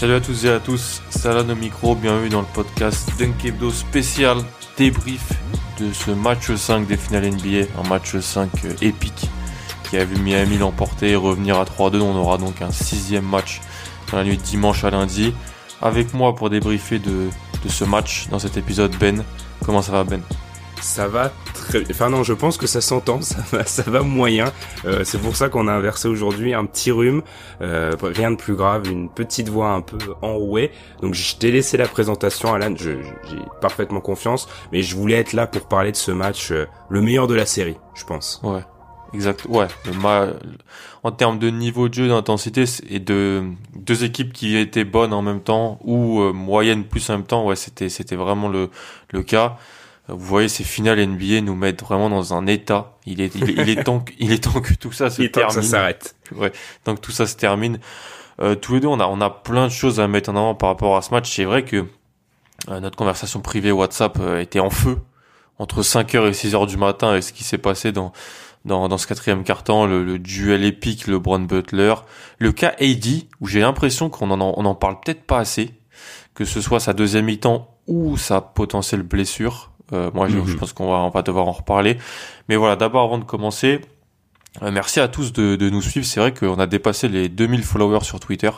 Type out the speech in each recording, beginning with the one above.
Salut à tous et à tous, Salah au micro, bienvenue dans le podcast Dunkebdo spécial débrief de ce match 5 des finales NBA, un match 5 euh, épique qui a vu Miami l'emporter et revenir à 3-2. On aura donc un sixième match dans la nuit dimanche à lundi. Avec moi pour débriefer de, de ce match dans cet épisode, Ben. Comment ça va Ben? Ça va très enfin non je pense que ça s'entend ça va ça va moyen. Euh, c'est pour ça qu'on a inversé aujourd'hui un petit rhume. Euh, rien de plus grave une petite voix un peu enrouée. Donc je t'ai laissé la présentation Alan. J'ai parfaitement confiance. Mais je voulais être là pour parler de ce match euh, le meilleur de la série je pense. Ouais. Exact. Ouais. Le en termes de niveau de jeu, d'intensité et de deux équipes qui étaient bonnes en même temps ou euh, moyennes plus en même temps, ouais, c'était c'était vraiment le le cas. Vous voyez, ces finales NBA nous mettent vraiment dans un état. Il est, il, est temps, que, il est temps que tout ça se il termine. ça s'arrête. Ouais, donc tout ça se termine. Euh, tous les deux, on a, on a plein de choses à mettre en avant par rapport à ce match. C'est vrai que euh, notre conversation privée WhatsApp euh, était en feu entre 5h et 6h du matin et ce qui s'est passé dans, dans, dans ce quatrième quart-temps, le, le, duel épique, le Brown Butler, le cas AD, où j'ai l'impression qu'on en, on en parle peut-être pas assez, que ce soit sa deuxième mi-temps ou sa potentielle blessure. Euh, moi, je, je, mhm. pense qu'on va, on va devoir en reparler. Mais voilà, d'abord, avant de commencer, euh, merci à tous de, de nous suivre. C'est vrai qu'on a dépassé les 2000 followers sur Twitter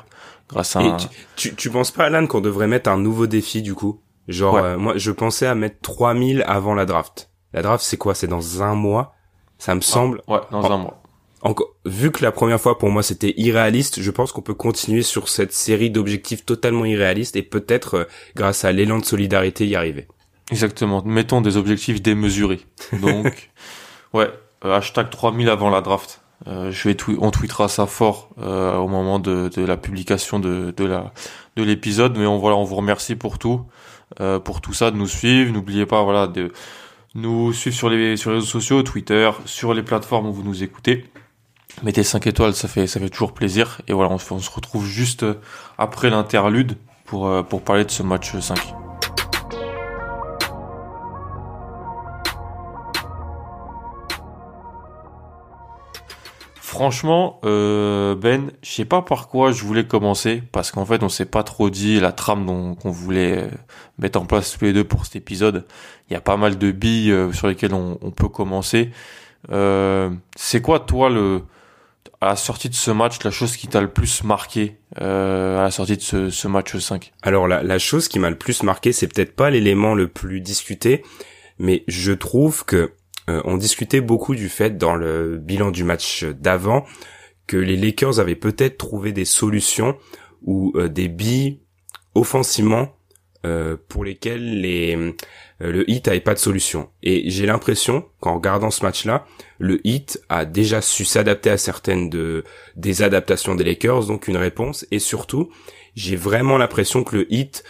grâce à. Un... Tu, tu, tu, penses pas, Alan, qu'on devrait mettre un nouveau défi du coup? Genre, ouais. euh, moi, je pensais à mettre 3000 avant la draft. La draft, c'est quoi? C'est dans un mois? Ça me semble. Ouais, dans en... un mois. Encore, vu que la première fois pour moi c'était irréaliste, je pense qu'on peut continuer sur cette série d'objectifs totalement irréalistes et peut-être euh, grâce à l'élan de solidarité y arriver. Exactement. Mettons des objectifs démesurés. Donc, ouais, euh, hashtag 3000 avant la draft. Euh, je vais on tweetera ça fort euh, au moment de, de, la publication de, de la de l'épisode. Mais on voilà, on vous remercie pour tout, euh, pour tout ça, de nous suivre. N'oubliez pas, voilà, de nous suivre sur les sur les réseaux sociaux, Twitter, sur les plateformes où vous nous écoutez. Mettez 5 étoiles, ça fait ça fait toujours plaisir. Et voilà, on, on se retrouve juste après l'interlude pour euh, pour parler de ce match 5. Franchement, euh, Ben, je sais pas par quoi je voulais commencer, parce qu'en fait, on s'est pas trop dit la trame qu'on voulait euh, mettre en place tous les deux pour cet épisode. Il y a pas mal de billes euh, sur lesquelles on, peut commencer. C'est quoi, toi, le à la sortie de ce match, la chose qui t'a le plus marqué à la sortie de ce, match 5 Alors, la, chose qui m'a le plus marqué, c'est peut-être pas l'élément le plus discuté, mais je trouve que on discutait beaucoup du fait dans le bilan du match d'avant que les Lakers avaient peut-être trouvé des solutions ou euh, des billes offensivement euh, pour lesquelles les, euh, le Heat avait pas de solution. Et j'ai l'impression qu'en regardant ce match-là, le Heat a déjà su s'adapter à certaines de des adaptations des Lakers, donc une réponse. Et surtout, j'ai vraiment l'impression que le Heat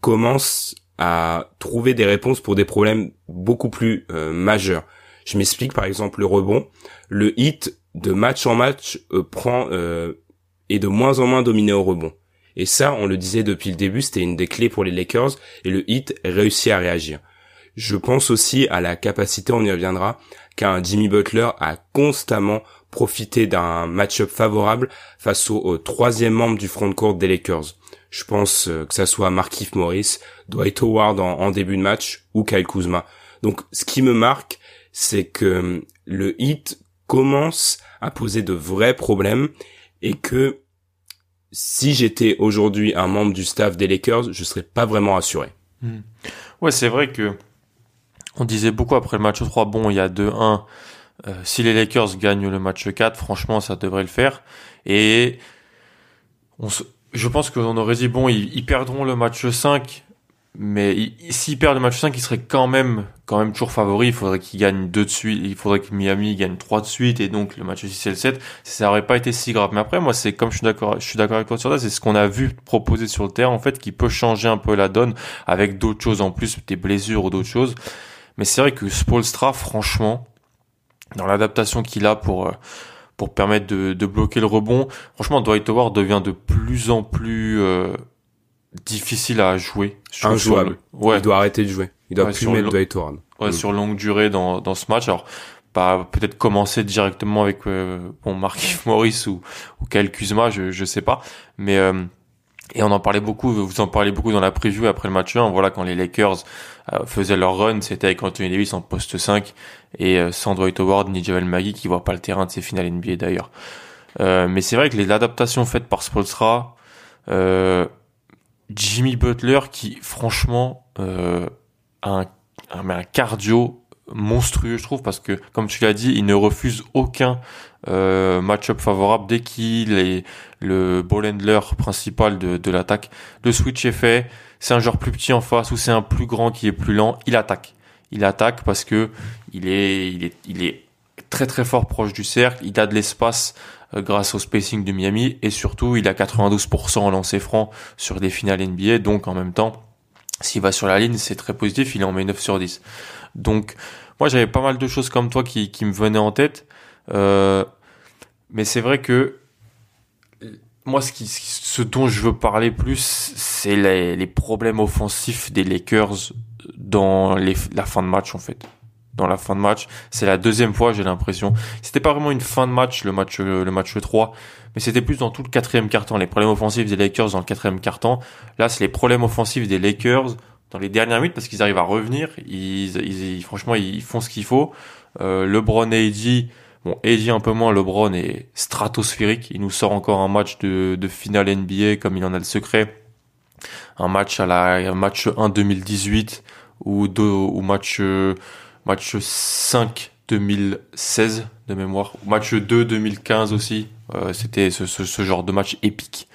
commence à trouver des réponses pour des problèmes beaucoup plus euh, majeurs. Je m'explique par exemple le rebond. Le hit de match en match euh, prend euh, est de moins en moins dominé au rebond. Et ça, on le disait depuis le début, c'était une des clés pour les Lakers et le hit réussit à réagir. Je pense aussi à la capacité, on y reviendra, qu'un Jimmy Butler a constamment profité d'un match-up favorable face au, troisième membre du front court des Lakers. Je pense euh, que ça soit Markif Morris, Dwight Howard en, début de match ou Kyle Kuzma. Donc, ce qui me marque, c'est que le hit commence à poser de vrais problèmes et que si j'étais aujourd'hui un membre du staff des Lakers, je serais pas vraiment assuré. Mmh. Ouais, c'est vrai que on disait beaucoup après le match 3, bon, il y a 2-1, Euh, si les Lakers gagnent le match 4, franchement, ça devrait le faire. Et je pense qu'on aurait dit, bon, ils, ils, perdront le match 5, mais s'ils perdent le match 5, ils seraient quand même, quand même toujours favoris. Il faudrait qu'ils gagnent deux de suite, il faudrait que Miami gagne trois de suite, et donc le match 6 et le 7, ça aurait pas été si grave. Mais après, moi, c'est comme je suis d'accord, je suis d'accord avec toi sur ça, c'est ce qu'on a vu proposer sur le terrain, en fait, qui peut changer un peu la donne avec d'autres choses en plus, des blessures ou d'autres choses. Mais c'est vrai que Spolstra, franchement, dans l'adaptation qu'il a pour, euh, pour permettre de, de, bloquer le rebond. Franchement, Dwight Howard devient de plus en plus euh, difficile à jouer. Injouable. ouais. Il doit arrêter de jouer. Il doit plus mettre Dwight Howard. Ouais, mm. sur longue durée dans, dans ce match. Alors, pas peut-être commencer directement avec euh, bon Markif Morris ou ou Kyle Kuzma, je je sais pas, mais euh, et on en parlait beaucoup, vous en parlez beaucoup dans la preview après le match 1. Voilà, quand les Lakers euh, faisaient leur run, c'était avec Anthony Davis en poste 5 et euh, sans Dwight Howard ni Javel Magui qui voit pas le terrain de ses finales NBA d'ailleurs. Euh, mais c'est vrai que les adaptations faites par Spolstra, euh, Jimmy Butler qui franchement a un, cardio monstrueux je trouve parce que comme tu l'as dit il ne refuse aucun euh, match-up favorable dès qu'il est le ball handler principal de, l'attaque. Le switch est fait. C'est un joueur plus petit en face ou c'est un plus grand qui est plus lent il attaque. Il attaque parce que il est il est il est très très fort proche du cercle. Il a de l'espace euh, grâce au spacing de Miami et surtout il a 92% en lancer franc sur des finales NBA donc en même temps s'il va sur la ligne c'est très positif il en met 9 sur 10 donc, moi, j'avais pas mal de choses comme toi qui, qui me venaient en tête. Euh, mais c'est vrai que moi, ce, qui, ce dont je veux parler plus, c'est les, les, problèmes offensifs des Lakers dans les, la fin de match, en fait. Dans la fin de match, c'est la deuxième fois, j'ai l'impression. C'était pas vraiment une fin de match, le match, le match 3, mais c'était plus dans tout le quatrième quart-temps. Les problèmes offensifs des Lakers dans le quatrième quart-temps. Là, c'est les problèmes offensifs des Lakers dans les dernières minutes parce qu'ils arrivent à revenir. Ils, ils, franchement, ils font ce qu'il faut. Euh, LeBron et Eddie, bon, Eddie un peu moins, LeBron est stratosphérique. Il nous sort encore un match de, de finale NBA comme il en a le secret. Un match à la, match 1 2018 ou deux, ou match, match 5 2016 de mémoire. Match 2 2015 aussi. Euh, c'était ce, genre de match épique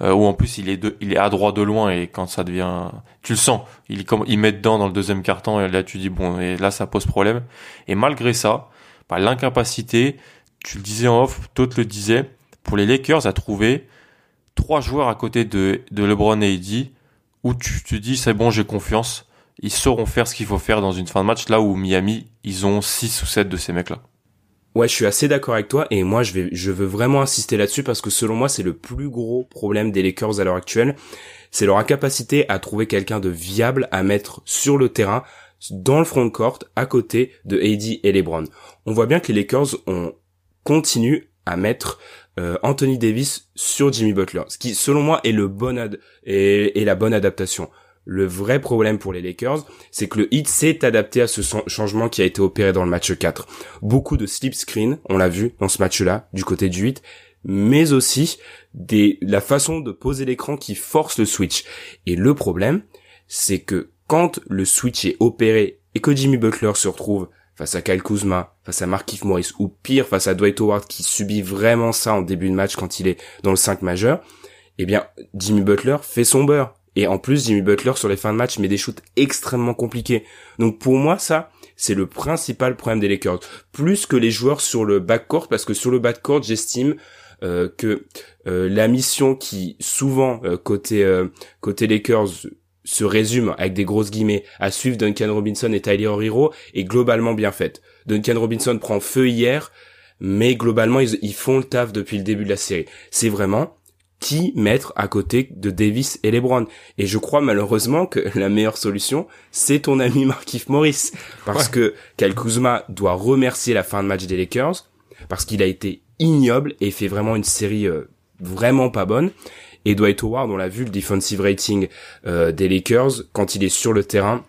euh, où en plus il est de, il est à droit de loin et quand ça devient, tu le sens, il comme met dedans dans le deuxième carton et là tu dis bon et là ça pose problème. Et malgré ça, par l'incapacité, tu le disais en off, d'autres le disaient, pour les Lakers à trouver trois joueurs à côté de de LeBron et Eddie où tu te dis c'est bon j'ai confiance, ils sauront faire ce qu'il faut faire dans une fin de match là où Miami ils ont six ou sept de ces mecs là. Ouais, je suis assez d'accord avec toi et moi je vais je veux vraiment insister là-dessus parce que selon moi c'est le plus gros problème des Lakers à l'heure actuelle, c'est leur incapacité à trouver quelqu'un de viable à mettre sur le terrain dans le front court à côté de AD et LeBron. On voit bien que les Lakers ont continue à mettre euh, Anthony Davis sur Jimmy Butler, ce qui selon moi est le bon la bonne adaptation. Le vrai problème pour les Lakers, c'est que le Heat s'est adapté à ce changement qui a été opéré dans le match 4. Beaucoup de slip screen, on l'a vu dans ce match-là, du côté du 8, mais aussi des, la façon de poser l'écran qui force le switch. Et le problème, c'est que quand le switch est opéré et que Jimmy Butler se retrouve face à Kyle Kuzma, face à Markif Morris, ou pire, face à Dwight Howard qui subit vraiment ça en début de match quand il est dans le 5 majeur, eh bien, Jimmy Butler fait son beurre. Et en plus, Jimmy Butler sur les fins de match met des shoots extrêmement compliqués. Donc pour moi, ça, c'est le principal problème des Lakers. Plus que les joueurs sur le backcourt, parce que sur le backcourt, j'estime euh, que euh, la mission qui souvent euh, côté côté Lakers se résume avec des grosses guillemets à suivre Duncan Robinson et Tyler Hero est globalement bien faite. Duncan Robinson prend feu hier, mais globalement ils, ils font le taf depuis le début de la série. C'est vraiment qui mettre à côté de Davis et LeBron. Et je crois malheureusement que la meilleure solution, c'est ton ami Markif Morris. Parce que Kyle Kuzma doit remercier la fin de match des Lakers, parce qu'il a été ignoble et fait vraiment une série euh, vraiment pas bonne. Et Dwight Howard, on l'a vu, le defensive rating euh, des Lakers, quand il est sur le terrain,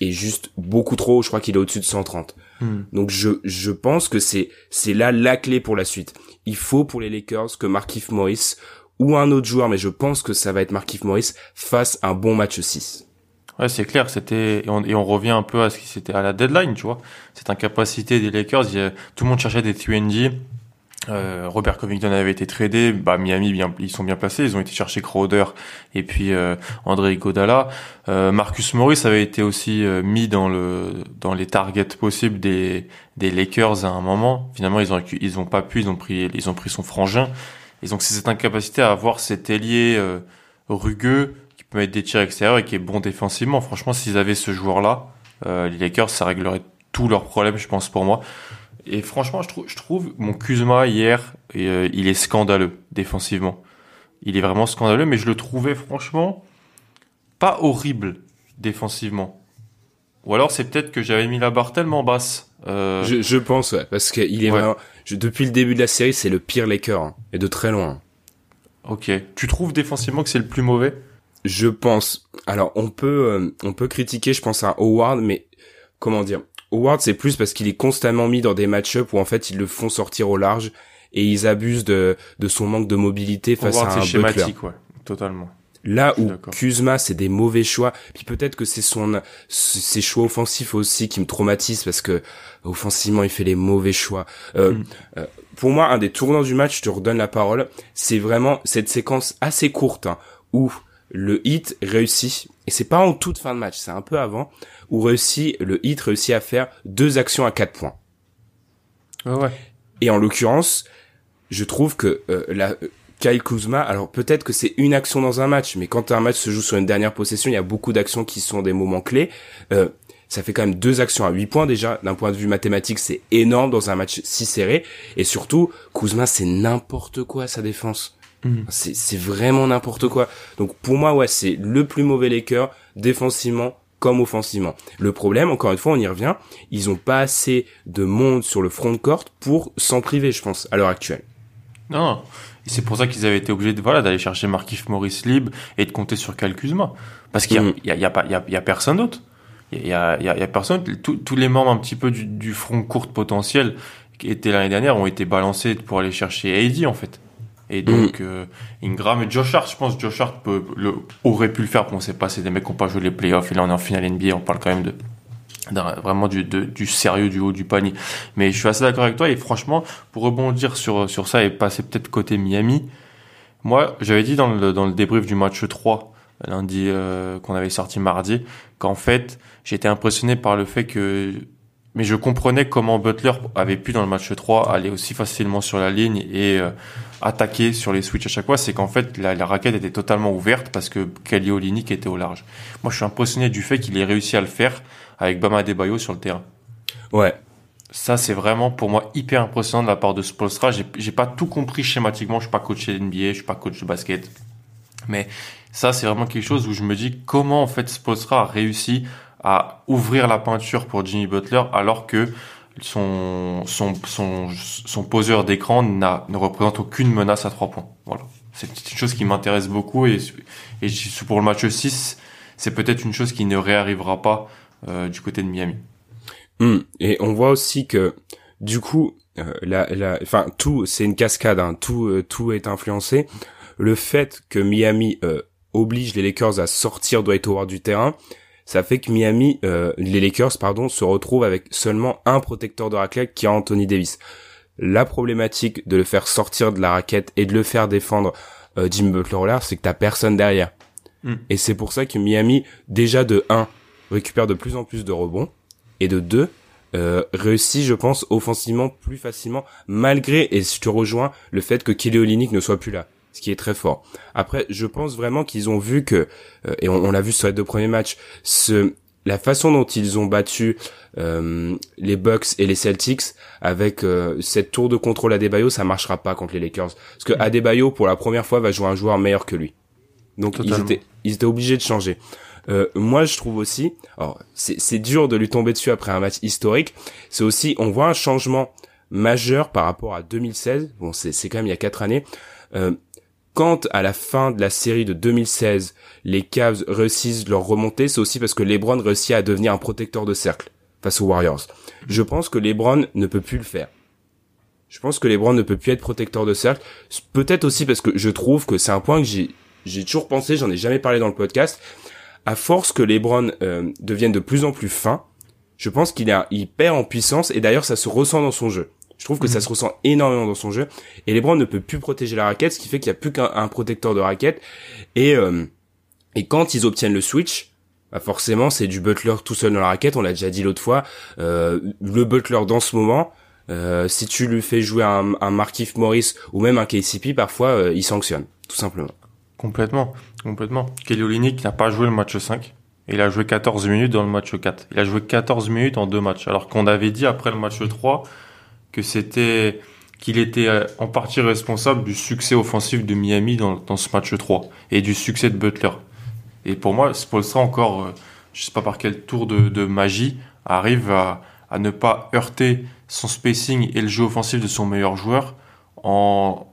est juste beaucoup trop, je crois qu'il est au-dessus de 130. Hmm. Donc je, je pense que c'est, c'est là la clé pour la suite. Il faut pour les Lakers que Markif Morris ou un autre joueur, mais je pense que ça va être Markif Morris, fasse un bon match 6. Ouais, c'est clair, c'était et on, et on revient un peu à ce qui c'était à la deadline, tu vois. Cette incapacité des Lakers, a- tout le monde cherchait des 3 Euh, Robert Covington avait été tradé, bah Miami ils sont bien placés, ils ont été chercher Crowder et puis euh, André Iguodala. Euh, Marcus Morris avait été aussi euh, mis dans le dans les targets possibles des des Lakers à un moment. Finalement, ils ont ils ont pas pu, ils ont pris ils ont pris son frangin. Et donc c'est cette incapacité à avoir cet ailier euh, rugueux qui peut mettre des tirs extérieurs et qui est bon défensivement. Franchement, s'ils avaient ce joueur-là, euh, les Lakers, ça réglerait tous leurs problèmes, je pense, pour moi. Et franchement, je, trouve mon Kuzma hier, euh, il est scandaleux défensivement. Il est vraiment scandaleux, mais je le trouvais franchement pas horrible défensivement. Ou alors c'est peut-être que j'avais mis la barre tellement basse. Euh, Je, je pense, ouais, parce qu'il est Ouais. vraiment, je- depuis le début de la série, c'est le pire Laker, hein, et de très loin. Ok. Tu trouves défensivement que c'est le plus mauvais? Je pense. Alors, on peut, euh, on peut critiquer, je pense, à Howard, mais comment dire? Howard, c'est plus parce qu'il est constamment mis dans des match-up où en fait ils le font sortir au large et ils abusent de, de son manque de mobilité face Howard, à c'est un Butler. schématique, ouais, totalement. Là où. Kuzma, c'est des mauvais choix. Puis peut-être que c'est son, ses choix offensifs aussi qui me traumatisent parce que offensivement, il fait les mauvais choix. Euh, Mm. euh, pour moi, un des tournants du match, je te redonne la parole, c'est vraiment cette séquence assez courte hein, où le hit réussit, et c'est pas en toute fin de match, c'est un peu avant, où réussit, le hit réussit à faire deux actions à quatre points. Ouais, ouais. Et en l'occurrence, je trouve que euh, la Kyle Kuzma, alors peut-être que c'est une action dans un match, mais quand un match se joue sur une dernière possession, il y a beaucoup d'actions qui sont des moments clés. Euh, ça fait quand même deux actions à 8 points déjà. D'un point de vue mathématique, c'est énorme dans un match si serré. Et surtout, Kuzma, c'est n'importe quoi sa défense. Mhm. C'est vraiment n'importe quoi. Donc pour moi, ouais, c'est le plus mauvais Laker défensivement comme offensivement. Le problème, encore une fois, on y revient, ils ont pas assez de monde sur le front de court pour s'en priver, je pense, à l'heure actuelle. Non. Et c'est pour ça qu'ils avaient été obligés de, voilà, d'aller chercher Markif Morris libre et de compter sur Kyle Kuzma. Parce qu'il y a, y a, y a pas, il y a, il y a personne d'autre. Il y a, y personne. Tous- les membres un petit peu du, du front court potentiel qui étaient l'année dernière ont été balancés pour aller chercher AD, en fait. Et donc, euh, Ingram et Josh Hart, je pense, Josh Hart peut, le, aurait pu le faire. Bon, c'est pas, c'est des mecs qui ont pas joué les playoffs. Et là, on est en finale NBA. On parle quand même de, vraiment du, de- du sérieux du haut du panier. Mais je suis assez d'accord avec toi et franchement, pour rebondir sur, sur ça et passer peut-être côté Miami, moi, j'avais dit dans le, dans le débrief du match 3, lundi, euh, qu'on avait sorti mardi, qu'en fait, j'étais impressionné par le fait que, mais je comprenais comment Butler avait pu dans le match 3 aller aussi facilement sur la ligne et euh, attaquer sur les switches à chaque fois, c'est qu'en fait, la, la raquette était totalement ouverte parce que Kelly Olynyk était au large. Moi, je suis impressionné du fait qu'il ait réussi à le faire avec Bama Adebayo sur le terrain. Ouais. Ça, c'est vraiment pour moi hyper impressionnant de la part de Spolstra. J'ai, j'ai pas tout compris schématiquement. Je suis pas coach de NBA, je suis pas coach de basket. Mais ça, c'est vraiment quelque chose où je me dis comment en fait Spolstra a réussi à ouvrir la peinture pour Jimmy Butler alors que son, son, son, son poseur d'écran n'a, ne représente aucune menace à trois points. Voilà. C'est une chose qui m'intéresse beaucoup et, et pour le match 6, c'est peut-être une chose qui ne réarrivera pas du côté de Miami. Hmm. Et on voit aussi que, du coup, euh, la, la, enfin, tout, c'est une cascade, hein, tout, euh, tout est influencé. Le fait que Miami euh, oblige les Lakers à sortir Dwight Howard du terrain, ça fait que Miami, euh, les Lakers, pardon, se retrouvent avec seulement un protecteur de raquette qui est Anthony Davis. La problématique de le faire sortir de la raquette et de le faire défendre euh, Jimmy Butler c'est que t'as personne derrière. Hmm. Et c'est pour ça que Miami, déjà de 1, récupère de plus en plus de rebonds. Et de deux euh, réussit je pense offensivement plus facilement malgré et je te rejoins le fait que Kelly Olynyk ne soit plus là ce qui est très fort. Après je pense vraiment qu'ils ont vu que euh, et on, on l'a vu sur les deux premiers matchs ce la façon dont ils ont battu euh, les Bucks et les Celtics avec euh, cette tour de contrôle Adebayo ça marchera pas contre les Lakers. Parce que Adebayo pour la première fois va jouer un joueur meilleur que lui. Donc ils étaient ils étaient obligés de changer euh, moi, je trouve aussi, alors c'est dur de lui tomber dessus après un match historique. C'est aussi, on voit un changement majeur par rapport à 2016. Bon, c'est c'est quand même il y a quatre années. Euh, quand à la fin de la série de 2016, les Cavs réussissent leur remontée, c'est aussi parce que LeBron réussit à devenir un protecteur de cercle face aux Warriors. Je pense que LeBron ne peut plus le faire. Je pense que LeBron ne peut plus être protecteur de cercle. Peut-être aussi parce que je trouve que c'est un point que j'ai j'ai toujours pensé, j'en ai jamais parlé dans le podcast à force que LeBron euh, devienne de plus en plus fin, je pense qu'il a, il perd en puissance et d'ailleurs ça se ressent dans son jeu. Je trouve que ça se ressent énormément dans son jeu et LeBron ne peut plus protéger la raquette, ce qui fait qu'il n'y a plus qu'un un protecteur de raquette et euh, et quand ils obtiennent le switch, bah forcément c'est du Butler tout seul dans la raquette. On l'a déjà dit l'autre fois, euh, le Butler dans ce moment. Euh, si tu lui fais jouer un, un Markif Morris ou même un KCP, parfois euh, il sanctionne, tout simplement. Complètement, complètement. Kelly Olynyk n'a pas joué le match 5. Et il a joué 14 minutes dans le match 4. Il a joué 14 minutes en deux matchs. Alors qu'on avait dit après le match 3 que c'était qu'il était euh, en partie responsable du succès offensif de Miami dans, ce match 3 et du succès de Butler. Et pour moi, Spolstra encore, euh, je sais pas par quel tour de, magie, arrive à ne pas heurter son spacing et le jeu offensif de son meilleur joueur en,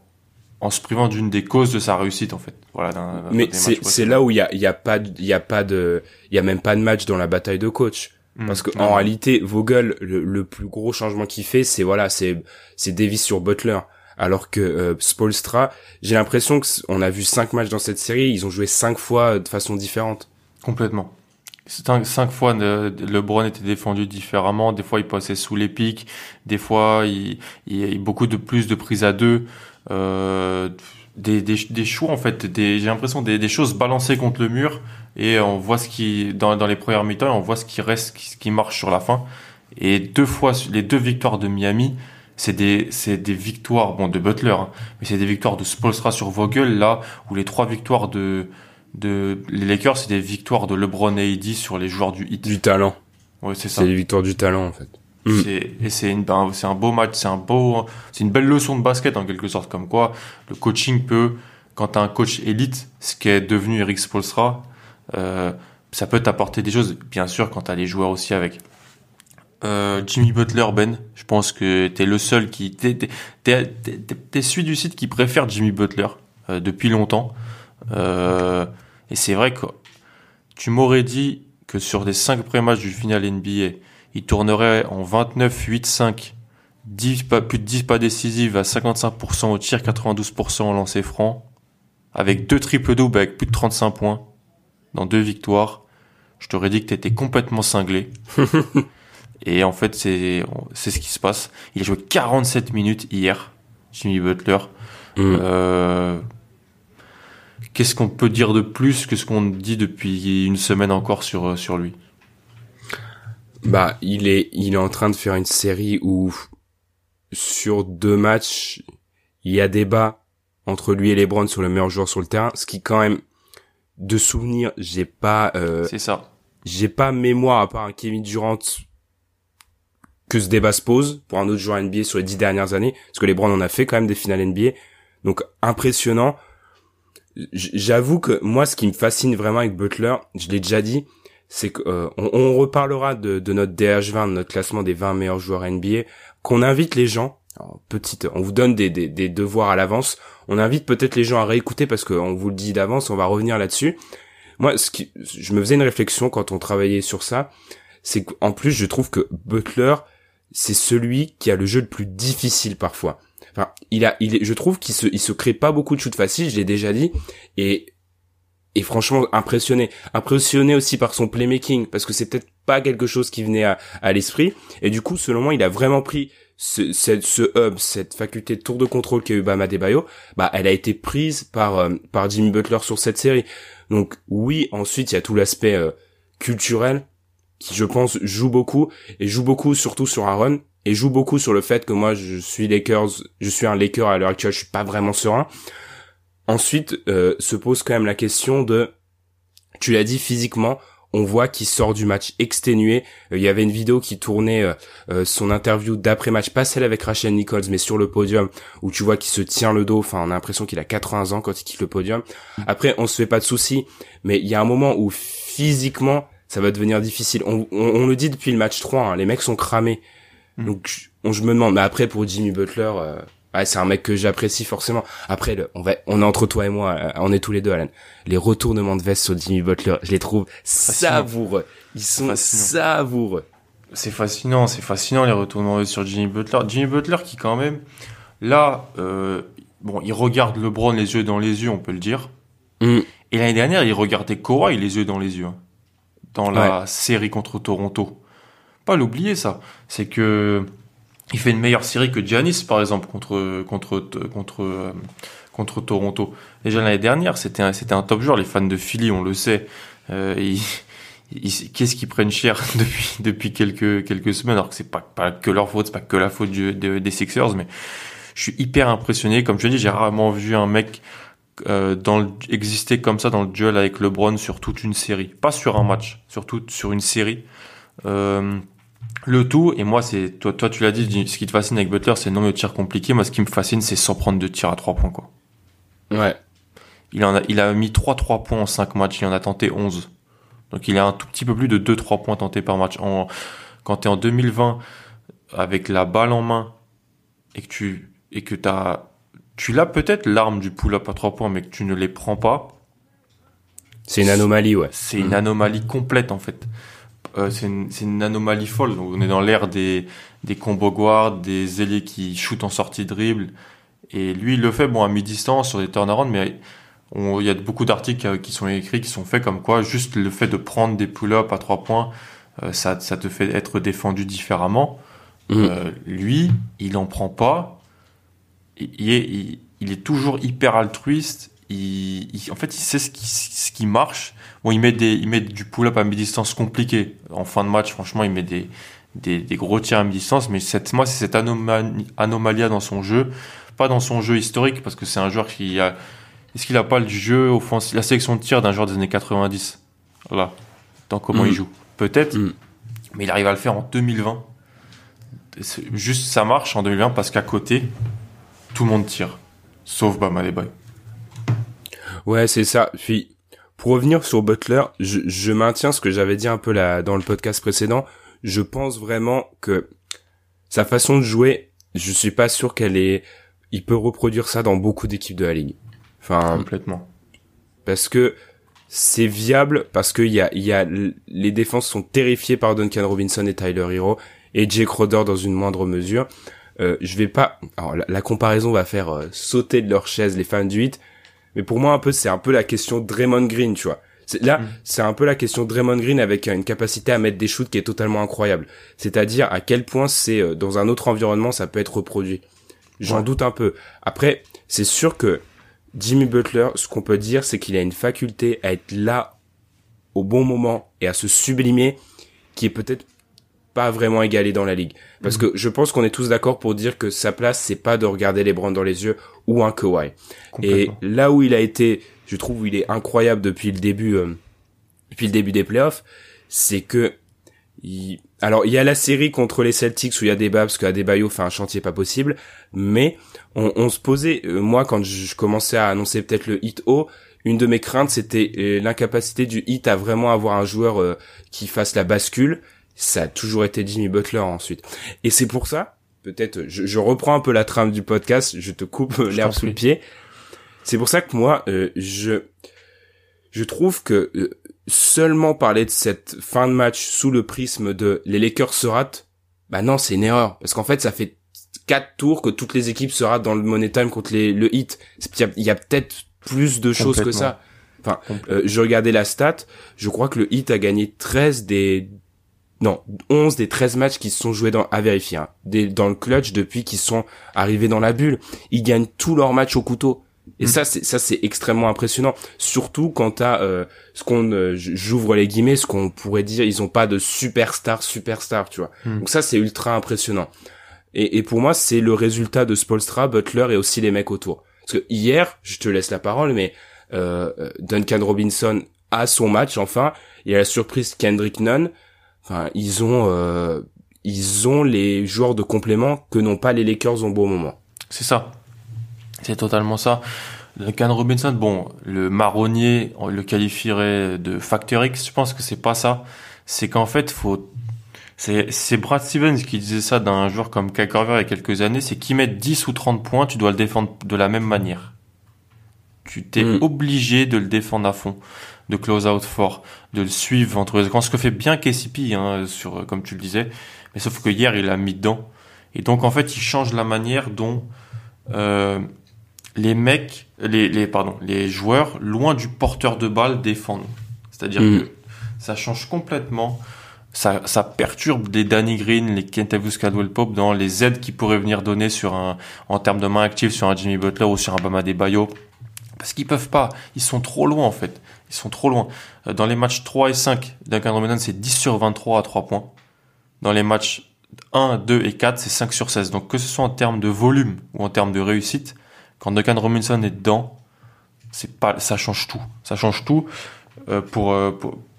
en se privant d'une des causes de sa réussite en fait. Voilà. Mais c'est là où il y a il y a pas de- il y a pas de il y a même pas de match dans la bataille de coach. Mm. Parce que en réalité, Vogel, le, le plus gros changement qu'il fait, c'est voilà, c'est c'est Davis sur Butler. Alors que euh, Spolstra, j'ai l'impression que on a vu cinq matchs dans cette série, ils ont joué cinq fois de façon différente. Complètement. Cinq, cinq fois, le- LeBron était défendu différemment. Des fois, il passait sous les pics. Des fois, il, il y a eu beaucoup de plus de prises à deux. Euh, des, des, des choix, en fait. Des, j'ai l'impression des, des choses balancées contre le mur. Et on voit ce qui, dans, dans les premières mi-temps, on voit ce qui reste, ce qui marche sur la fin. Et deux fois, les deux victoires de Miami, c'est des, c'est des victoires, bon, de Butler, hein, mais c'est des victoires de Spolstra sur Vogel, là, où les trois victoires de, de les Lakers, c'est des victoires de LeBron et AD sur les joueurs du hit. Du talent. Ouais, c'est ça. C'est les victoires du talent en fait. Mm. C'est- Et c'est ben, un beau match, c'est un beau, c'est une belle leçon de basket en quelque sorte, comme quoi le coaching peut, quand t'as un coach élite, ce qui est devenu Eric Spolstra, euh, ça peut t'apporter des choses. Bien sûr, quand t'as les joueurs aussi avec. Euh, Jimmy Butler, Ben, je pense que t'es le seul qui, t'es, t'es celui du site qui préfère Jimmy Butler euh, depuis longtemps. Euh, et c'est vrai que tu m'aurais dit que sur les cinq premiers matchs du final NBA, il tournerait en 29-8-5, 10 pas, plus de 10 pas décisives à 55% au tir, 92% en lancer franc, avec deux triples doubles avec plus de 35 points dans deux victoires. Je t'aurais dit que t'étais complètement cinglé. Et en fait, c'est c'est ce qui se passe. Il a joué 47 minutes hier, Jimmy Butler. Mm. Euh, Qu'est-ce qu'on peut dire de plus que ce qu'on dit depuis une semaine encore sur, sur lui? Bah, il est, il est en train de faire une série où, sur deux matchs, il y a débat entre lui et LeBron sur le meilleur joueur sur le terrain, ce qui quand même, de souvenir, j'ai pas, euh, C'est ça. j'ai pas mémoire à part un Kevin Durant que ce débat se pose pour un autre joueur NBA sur les dix dernières années, parce que LeBron en a fait quand même des finales NBA, donc impressionnant. J'avoue que moi, ce qui me fascine vraiment avec Butler, je l'ai déjà dit, c'est que euh, on, reparlera de, de notre DH20, de notre classement des 20 meilleurs joueurs NBA, qu'on invite les gens. alors, petite, on vous donne des, des, des devoirs à l'avance. On invite peut-être les gens à réécouter parce qu'on vous le dit d'avance, on va revenir là-dessus. Moi, ce qui, je me faisais une réflexion quand on travaillait sur ça, c'est qu'en plus, je trouve que Butler, c'est celui qui a le jeu le plus difficile parfois. Enfin, il a, il est, je trouve qu'il se, il se crée pas beaucoup de shoots faciles, je l'ai déjà dit, et, et franchement impressionné, impressionné aussi par son playmaking, parce que c'est peut-être pas quelque chose qui venait à, à l'esprit, et du coup, selon moi, il a vraiment pris ce, ce, ce hub, cette faculté de tour de contrôle qu'a eu Bama Debayo, bah, elle a été prise par, euh, par Jimmy Butler sur cette série. Donc, oui, ensuite, il y a tout l'aspect euh, culturel, qui je pense joue beaucoup et joue beaucoup surtout sur Aaron et joue beaucoup sur le fait que moi je suis Lakers, je suis un Laker à l'heure actuelle, je suis pas vraiment serein. Ensuite euh, se pose quand même la question de, tu l'as dit physiquement, on voit qu'il sort du match exténué. Euh, Il y avait une vidéo qui tournait euh, euh, son interview d'après match, pas celle avec Rachel Nichols, mais sur le podium où tu vois qu'il se tient le dos. Enfin, on a l'impression qu'il a 80 ans quand il quitte le podium. Après, on se fait pas de soucis, mais il y a un moment où physiquement ça va devenir difficile. On, on, on le dit depuis le match 3, hein, les mecs sont cramés. Mm. Donc on, je me demande, mais après pour Jimmy Butler, euh, ouais, c'est un mec que j'apprécie forcément. Après, le, on va, on est entre toi et moi, euh, on est tous les deux, Alan. Les retournements de veste sur Jimmy Butler, je les trouve savoureux. Ils sont Fascinant. savoureux. C'est fascinant, c'est fascinant les retournements sur Jimmy Butler. Jimmy Butler qui quand même, là, euh, bon, il regarde LeBron les yeux dans les yeux, on peut le dire. Mm. Et l'année dernière, il regardait Kawhi les yeux dans les yeux. hein. dans la série contre Toronto. Pas l'oublier ça. C'est que il fait une meilleure série que Giannis par exemple contre contre contre contre Toronto. Déjà l'année dernière, c'était un, c'était un top joueur. Les fans de Philly, on le sait, euh, qu'est-ce qu'ils prennent cher depuis depuis quelques quelques semaines? Alors que c'est pas pas que leur faute, c'est pas que la faute des Sixers, mais je suis hyper impressionné. Comme je dis, j'ai rarement vu un mec euh, dans le, exister comme ça dans le duel avec LeBron sur toute une série, pas sur un match, surtout sur une série. Euh, le tout, et moi, c'est toi, toi, tu l'as dit, ce qui te fascine avec Butler, c'est le nombre de tirs compliqués. Moi, ce qui me fascine, c'est sans prendre de tirs à trois points, quoi. Ouais. Il en a, il a mis 3 3 points en 5 matchs, il en a tenté 11. Donc il a un tout petit peu plus de 2 3 points tentés par match. En, quand tu es en 2020 avec la balle en main et que tu et que t'as tu l'as peut-être l'arme du pull-up à 3 points mais que tu ne les prends pas. C'est une anomalie, ouais. C'est une mm. anomalie complète en fait. Euh, c'est une, une, anomalie folle. Donc, on est dans l'ère des, des combo guards, des ailiers qui shootent en sortie dribble. Et lui, il le fait bon à mi-distance sur des turnarounds, mais il y a beaucoup d'articles euh, qui sont écrits, qui sont faits comme quoi juste le fait de prendre des pull-ups à trois points, euh, ça, ça te fait être défendu différemment. Mm. Euh, lui, il en prend pas. Il est, il, est toujours hyper altruiste. Il, en fait, il sait ce qui, ce qui marche. Bon, il met des, il met du pull-up à mi-distance compliqué. En fin de match, franchement, il met des, des, des gros tirs à mi-distance. Mais cette, moi, c'est cette anomalie, anomalia dans son jeu. Pas dans son jeu historique, parce que c'est un joueur qui a, est-ce qu'il a pas le jeu offensif, la sélection de tir d'un joueur des années 90 Voilà. Dans comment il mm. joue. Peut-être, mm. mais il arrive à le faire en 2020. Juste, ça marche en 2020 parce qu'à côté, tout le monde tire. Sauf Bama Boy. Ouais, c'est ça. Puis, pour revenir sur Butler, je, je maintiens ce que j'avais dit un peu là, dans le podcast précédent. Je pense vraiment que sa façon de jouer, je suis pas sûr qu'elle est, il peut reproduire ça dans beaucoup d'équipes de la ligue. Enfin, complètement. Parce que c'est viable, parce que y a, y a, les défenses sont terrifiées par Duncan Robinson et Tyler Hero et Jake Roder dans une moindre mesure. Euh, je vais pas, alors la, comparaison va faire euh, sauter de leur chaise les fans du 8, mais pour moi un peu c'est un peu la question Draymond Green, tu vois. Là, mm. c'est un peu la question Draymond Green avec une capacité à mettre des shoots qui est totalement incroyable. C'est-à-dire à quel point c'est euh, dans un autre environnement ça peut être reproduit. J'en doute un peu. Après, c'est sûr que Jimmy Butler, ce qu'on peut dire, c'est qu'il a une faculté à être là au bon moment et à se sublimer qui est peut-être pas vraiment égalé dans la ligue. Parce que je pense qu'on est tous d'accord pour dire que sa place, c'est pas de regarder les Browns dans les yeux ou un Kawhi. Et là où il a été, je trouve où il est incroyable depuis le début, euh, depuis le début des playoffs, c'est que alors il y a la série contre les Celtics où il y a des parce qu'Adebayo fait un chantier pas possible, mais on, se posait, euh, moi quand je, commençais à annoncer peut-être le hit haut, une de mes craintes c'était euh, l'incapacité du hit à vraiment avoir un joueur euh, qui fasse la bascule. Ça a toujours été Jimmy Butler ensuite. Et c'est pour ça, peut-être, je, reprends un peu la trame du podcast, je te coupe l'herbe sous le pied. C'est pour ça que moi, je je trouve que seulement parler de cette fin de match sous le prisme de les Lakers se ratent, bah non, c'est une erreur. Parce qu'en fait, ça fait quatre tours que toutes les équipes se ratent dans le Money Time contre les, le hit. Il y a, peut-être plus de choses que ça. Enfin, euh, je regardais la stat, je crois que le hit a gagné 13 des non, 11 des 13 matchs qui se sont joués dans à vérifier hein, des, dans le clutch depuis qu'ils sont arrivés dans la bulle. Ils gagnent tous leurs matchs au couteau. Et mm. ça, c'est ça, c'est extrêmement impressionnant. Surtout quand t'as euh, ce qu'on, euh, j'ouvre les guillemets, ce qu'on pourrait dire, ils ont pas de superstar, superstar, tu vois. Mm. Donc ça, c'est ultra impressionnant. Et, et pour moi, c'est le résultat de Spolstra, Butler et aussi les mecs autour. Parce que hier, je te laisse la parole, mais euh, euh Duncan Robinson a son match enfin. Il y a la surprise Kendrick Nunn. Enfin, ils ont, euh, ils ont les joueurs de complément que n'ont pas les Lakers au bon moment. C'est ça. C'est totalement ça. Duncan Robinson, bon, le marronnier, on le qualifierait de facteur X. Je pense que c'est pas ça. C'est qu'en fait, faut, c'est, Brad Stevens qui disait ça d'un joueur comme Kyle il y a quelques années. C'est qu'il met 10 ou 30 points, tu dois le défendre de la même manière. Tu t'es mm. obligé de le défendre à fond, de close out fort, de le suivre entre les Ce que fait bien KCP, hein, sur, comme tu le disais. Mais sauf que hier, il a mis dedans. Et donc, en fait, il change la manière dont, euh, les mecs, les, les, pardon, les joueurs loin du porteur de balle défendent. C'est-à-dire mm. que Ça change complètement. Ça, ça perturbe les Danny Green, les Kentavious Caldwell Pope dans les aides qu'ils pourraient venir donner sur un, en termes de main active sur un Jimmy Butler ou sur un Bama Bayo. Parce qu'ils peuvent pas. Ils sont trop loin, en fait. Ils sont trop loin. Euh, dans les matchs 3 et 5, Duncan Robinson, c'est 10 sur 23 à 3 points. Dans les matchs 1, 2 et 4, c'est 5 sur 16. Donc que ce soit en termes de volume ou en termes de réussite, quand Duncan Robinson est dedans, ça change tout. Ça change tout euh, pour, euh,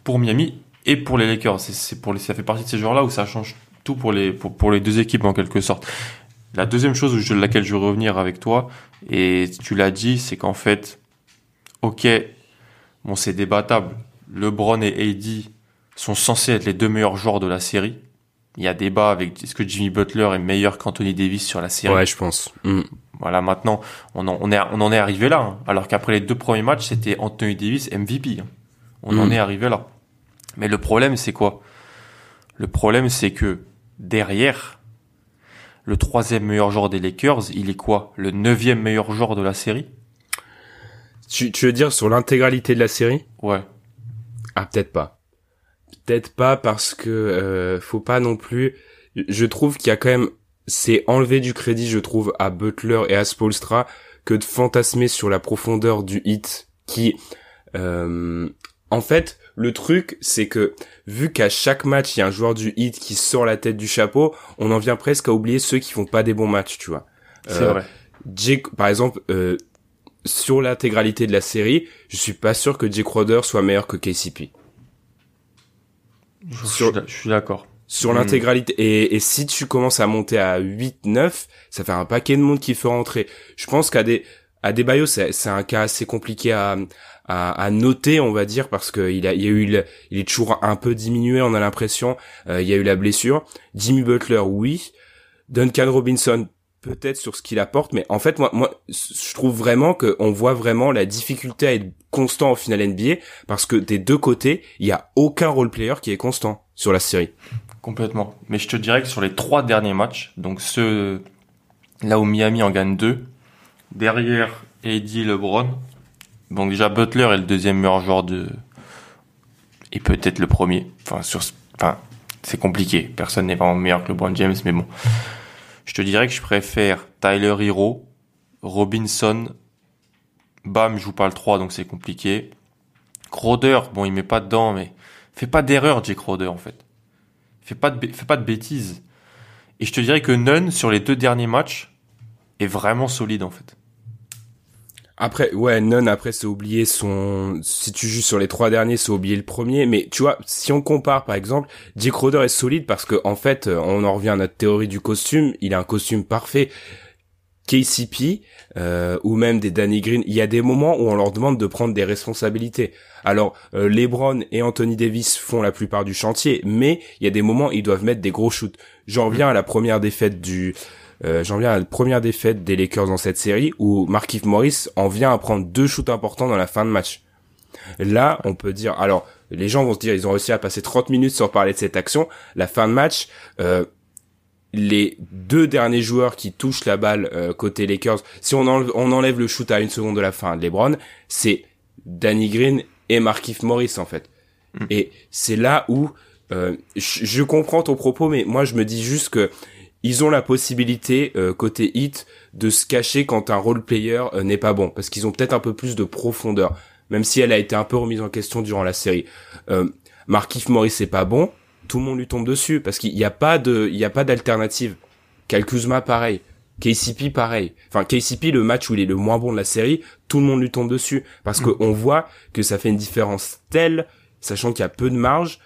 pour, Miami et pour les Lakers. Ça fait partie de ces joueurs-là où ça change tout pour les deux équipes en quelque sorte. La deuxième chose sur laquelle je veux revenir avec toi et tu l'as dit, c'est qu'en fait, ok, bon c'est débattable. LeBron et AD sont censés être les deux meilleurs joueurs de la série. Il y a débat avec est-ce que Jimmy Butler est meilleur qu'Anthony Davis sur la série? Ouais, je pense. Mm. Voilà, maintenant on en, on, est, on en est arrivé là. Hein. Alors qu'après les deux premiers matchs, c'était Anthony Davis MVP. Hein. On en Mm. est arrivé là. Mais le problème, c'est quoi? Le problème, c'est que derrière, le troisième meilleur joueur des Lakers, il est quoi? Le neuvième meilleur joueur de la série? Tu, tu veux dire sur l'intégralité de la série? Ouais. Ah, peut-être pas. Peut-être pas parce que euh, faut pas non plus. Je trouve qu'il y a quand même, c'est enlever du crédit, je trouve, à Butler et à Spolstra que de fantasmer sur la profondeur du hit qui, euh, en fait, le truc, c'est que vu qu'à chaque match il y a un joueur du hit qui sort la tête du chapeau, on en vient presque à oublier ceux qui font pas des bons matchs, tu vois. C'est Euh, vrai. Jay, par exemple, euh, sur l'intégralité de la série, je suis pas sûr que Jay Crowder soit meilleur que KCP. Je, sur- suis d'a- je suis d'accord. Sur Hmm. l'intégralité. Et, et si tu commences à monter à 8, 9, ça fait un paquet de monde qui fait rentrer. Je pense qu'à des, à des Bayo, c'est, c'est un cas assez compliqué à, à, à noter, on va dire, parce que il a, il a eu, le- il est toujours un peu diminué, on a l'impression. Euh, il y a eu la blessure. Jimmy Butler, oui. Duncan Robinson, peut-être sur ce qu'il apporte, mais en fait, moi, moi, je trouve vraiment que on voit vraiment la difficulté à être constant au final NBA, parce que des deux côtés, il y a aucun role player qui est constant sur la série. Complètement. Mais je te dirais que sur les trois derniers matchs, donc ceux là où Miami en gagne deux, derrière AD LeBron, donc déjà Butler est le deuxième meilleur joueur de et peut-être le premier. Enfin sur enfin c'est compliqué. Personne n'est vraiment meilleur que LeBron James, mais bon. Je te dirais que je préfère Tyler Hero, Robinson, Bam joue pas le 3 donc c'est compliqué. Crowder, bon il met pas dedans mais fais pas d'erreur Jay Crowder en fait. Fais pas de, fais pas de bêtises. Et je te dirais que Nunn, sur les deux derniers matchs, est vraiment solide, en fait. Après, ouais, Nunn, après, c'est oublier son, si tu joues sur les trois derniers, c'est oublier le premier, mais tu vois, si on compare, par exemple, Jay Crowder est solide parce que, en fait, euh, on en revient à notre théorie du costume, il a un costume parfait. KCP, euh, ou même des Danny Green, il y a des moments où on leur demande de prendre des responsabilités. Alors, euh, LeBron et Anthony Davis font la plupart du chantier, mais il y a des moments où ils doivent mettre des gros shoots. J'en reviens à la première défaite du, euh, j'en viens à la première défaite des Lakers dans cette série où Markif Morris en vient à prendre deux shoots importants dans la fin de match. Là, on peut dire, alors, les gens vont se dire, ils ont réussi à passer 30 minutes sans parler de cette action. La fin de match, euh, les deux derniers joueurs qui touchent la balle euh, côté Lakers, si on enlève, on enlève le shoot à une seconde de la fin de LeBron, c'est Danny Green et Markif Morris en fait. Et c'est là où euh, je, je comprends ton propos, mais moi je me dis juste que ils ont la possibilité euh, côté hit de se cacher quand un role player euh, n'est pas bon, parce qu'ils ont peut-être un peu plus de profondeur, même si elle a été un peu remise en question durant la série. Euh, Markif Morris c'est pas bon, tout le monde lui tombe dessus parce qu'il n'y a pas de, il y a pas d'alternative. Cal Kuzma pareil. KCP pareil. Enfin KCP le match où il est le moins bon de la série, tout le monde lui tombe dessus parce que on voit que ça fait une différence telle, sachant qu'il y a peu de marge,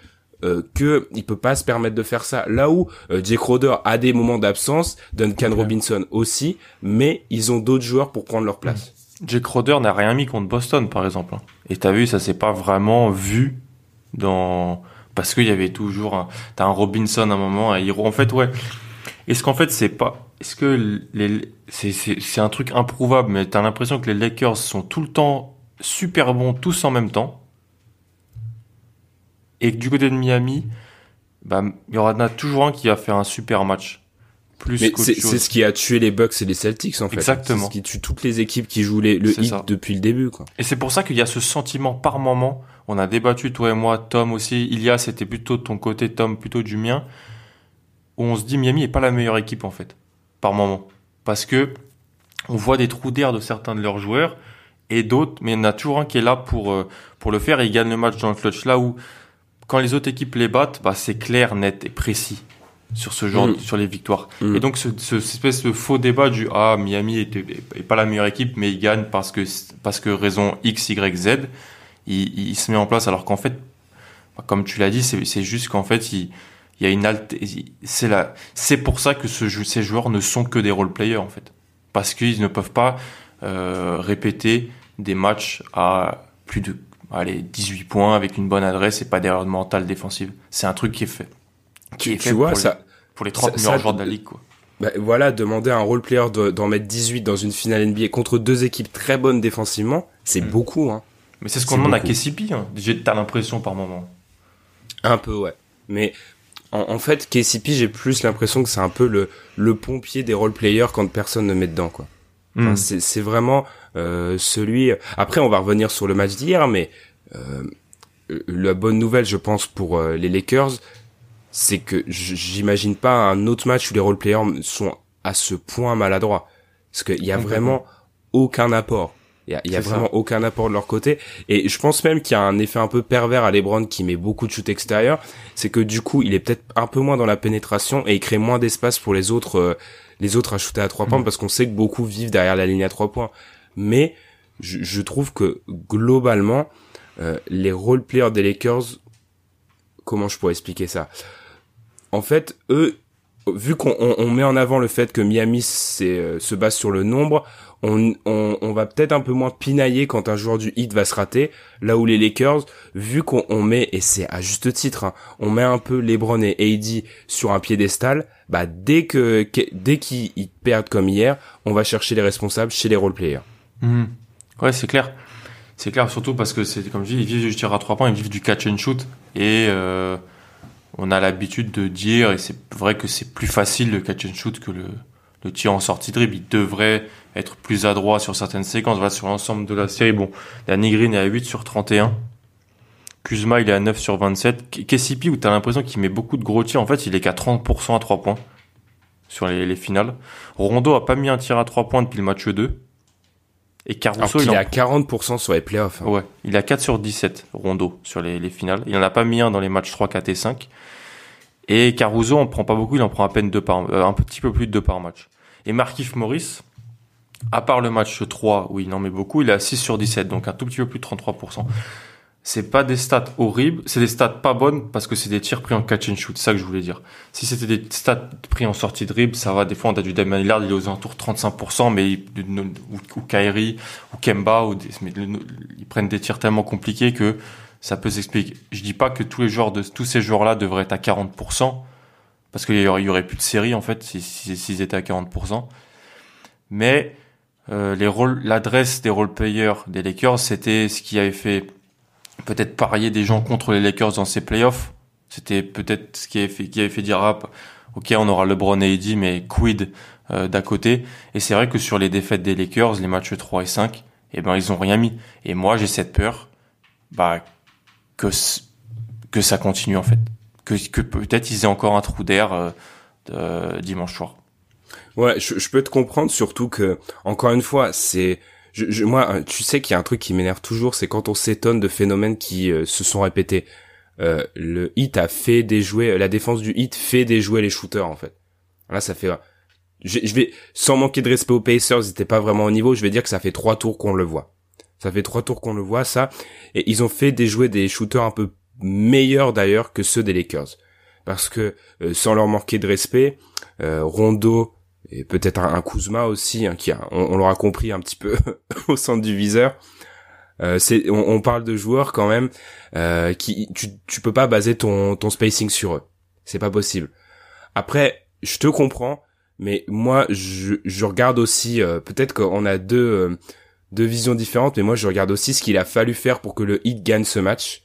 euh, que il peut pas se permettre de faire ça. Là où euh, Jay Crowder a des moments d'absence, Duncan Robinson aussi, mais ils ont d'autres joueurs pour prendre leur place. Jay Crowder n'a rien mis contre Boston, par exemple. hein. Et t'as vu, ça s'est pas vraiment vu dans... Parce qu'il y avait toujours un... T'as un Robinson à un moment, un Hero. En fait, ouais. Est-ce qu'en fait, c'est pas... Est-ce que les... C'est, c'est, c'est un truc improuvable, mais t'as l'impression que les Lakers sont tout le temps super bons, tous en même temps? Et du côté de Miami, bah, il y en a toujours un qui va faire un super match. Plus c'est ce qui a tué les Bucks et les Celtics en fait. Exactement. C'est ce qui tue toutes les équipes qui jouent les, le hit ça. depuis le début quoi. Et c'est pour ça qu'il y a ce sentiment par moment, on a débattu toi et moi, Tom aussi, Ilias c'était plutôt de ton côté, Tom plutôt du mien, où on se dit Miami est pas la meilleure équipe en fait, par moment, parce que on voit des trous d'air de certains de leurs joueurs et d'autres, mais il y en a toujours un qui est là pour euh, pour le faire et il gagne le match dans le clutch là où quand les autres équipes les battent, bah c'est clair, net et précis sur ce genre, Mm. sur les victoires. Mm. Et donc ce, ce cette espèce de faux débat du ah Miami est, est pas la meilleure équipe, mais il gagne parce que parce que raison X Y Z, il, il se met en place alors qu'en fait, bah, comme tu l'as dit, c'est juste qu'en fait il il y a une alte, c'est la, c'est pour ça que ce, ces joueurs ne sont que des role players en fait, parce qu'ils ne peuvent pas euh, répéter des matchs à plus de allez 18 points avec une bonne adresse et pas d'erreur mentale défensive. C'est un truc qui est fait. Qui Tu, est tu fait vois, pour ça, les, pour les 30 ça- meilleurs ça- joueurs de la ligue quoi. bah, voilà, demander à un role player de- d'en mettre 18 dans une finale NBA contre deux équipes très bonnes défensivement, c'est Mm. beaucoup, hein. Mais c'est ce qu'on demande à. KCP. Hein. J'ai- T'as l'impression par moment. Un peu, ouais. Mais en, en fait, KCP, j'ai plus l'impression que c'est un peu le, le pompier des role players quand personne ne met dedans, quoi. Enfin, Hmm. c'est c'est vraiment celui. Après, on va revenir sur le match d'hier, mais euh, la bonne nouvelle, je pense, pour euh, les Lakers, c'est que j'imagine pas un autre match où les role players sont à ce point maladroits, parce qu'il y a vraiment aucun apport. Il y a, il y a C'est ça. vraiment aucun apport de leur côté. Et je pense même qu'il y a un effet un peu pervers à LeBron qui met beaucoup de shoot extérieur. C'est que du coup, il est peut-être un peu moins dans la pénétration et il crée moins d'espace pour les autres, euh, les autres à shooter à trois points Mm. parce qu'on sait que beaucoup vivent derrière la ligne à trois points. Mais je, je trouve que globalement, euh, les role players des Lakers, comment je pourrais expliquer ça? En fait, eux, vu qu'on on- on met en avant le fait que Miami euh, se base sur le nombre, on, on, on va peut-être un peu moins pinailler quand un joueur du hit va se rater, là où les Lakers, vu qu'on on met, et c'est à juste titre, hein, on met un peu LeBron et AD sur un piédestal, bah dès que, que- dès qu'ils ils perdent comme hier, on va chercher les responsables chez les role players. Mhm. Ouais, c'est clair. C'est clair, surtout parce que c'est comme je dis, ils vivent du tir à trois points, ils vivent du catch and shoot. Et euh, on a l'habitude de dire, et c'est vrai que c'est plus facile le catch and shoot que le, le tir en sortie de dribble. Il devrait être plus adroit sur certaines séquences. Sur l'ensemble de la série, bon, Danny Green est à 8 sur 31. Kuzma, il est à 9 sur 27. K- KCP, où t'as l'impression qu'il met beaucoup de gros tirs, en fait, il est qu'à 30% à 3 points sur les, les finales. Rondo a pas mis un tir à 3 points depuis le match 2. Et Caruso, il est en à 40% sur les playoffs. hein. Ouais, il a 4 sur 17 Rondo sur les, les finales. Il en a pas mis un dans les matchs 3, 4 et 5. Et Caruso, on prend pas beaucoup, il en prend à peine deux par, euh, un petit peu plus de deux par match. Et Markif Morris, à part le match 3 où il en met beaucoup, il est à 6 sur 17, donc un tout petit peu plus de 33%. C'est pas des stats horribles, c'est des stats pas bonnes parce que c'est des tirs pris en catch and shoot, c'est ça que je voulais dire. Si c'était des stats pris en sortie de dribble, ça va, des fois on a du Damian Lillard, il est aux alentours de 35%, mais il- ou, ou Kyrie, ou Kemba, ils prennent des tirs tellement compliqués que ça peut s'expliquer. Je dis pas que tous les joueurs de tous ces joueurs-là devraient être à 40%, parce qu'il y aurait, plus de série en fait si- si- s'ils étaient à 40%. Mais euh, les rôles, l'adresse des role players des Lakers, c'était ce qui avait fait peut-être parier des gens contre les Lakers dans ces playoffs. C'était peut-être ce qui avait fait, qui avait fait dire ah, ok on aura LeBron et AD mais quid euh, d'à côté? Et c'est vrai que sur les défaites des Lakers, les matchs 3 et 5, eh ben ils ont rien mis. Et moi j'ai cette peur, bah que que ça continue en fait, que que peut-être ils aient encore un trou d'air euh, euh, dimanche soir. Ouais, je, je peux te comprendre, surtout que, encore une fois, c'est... Je, je- moi, euh, tu sais qu'il y a un truc qui m'énerve toujours, c'est quand on s'étonne de phénomènes qui euh, se sont répétés. Euh, le hit a fait déjouer, la défense du hit fait déjouer les shooters, en fait. Là, ça fait... Je vais, sans manquer de respect aux Pacers, ils étaient pas vraiment au niveau, je vais dire que ça fait trois tours qu'on le voit. Ça fait trois tours qu'on le voit, ça. Et ils ont fait déjouer des shooters un peu meilleurs, d'ailleurs, que ceux des Lakers. Parce que, euh, sans leur manquer de respect, euh, Rondo, et peut-être un, Kuzma aussi, hein, qui a, on, l'aura compris un petit peu au centre du viseur. Euh, c'est, on, on parle de joueurs quand même euh, qui, tu, tu peux pas baser ton, ton spacing sur eux. C'est pas possible. Après, je te comprends, mais moi, je, je regarde aussi. euh, peut-être qu'on a deux, euh, deux visions différentes, mais moi, je regarde aussi ce qu'il a fallu faire pour que le Heat gagne ce match.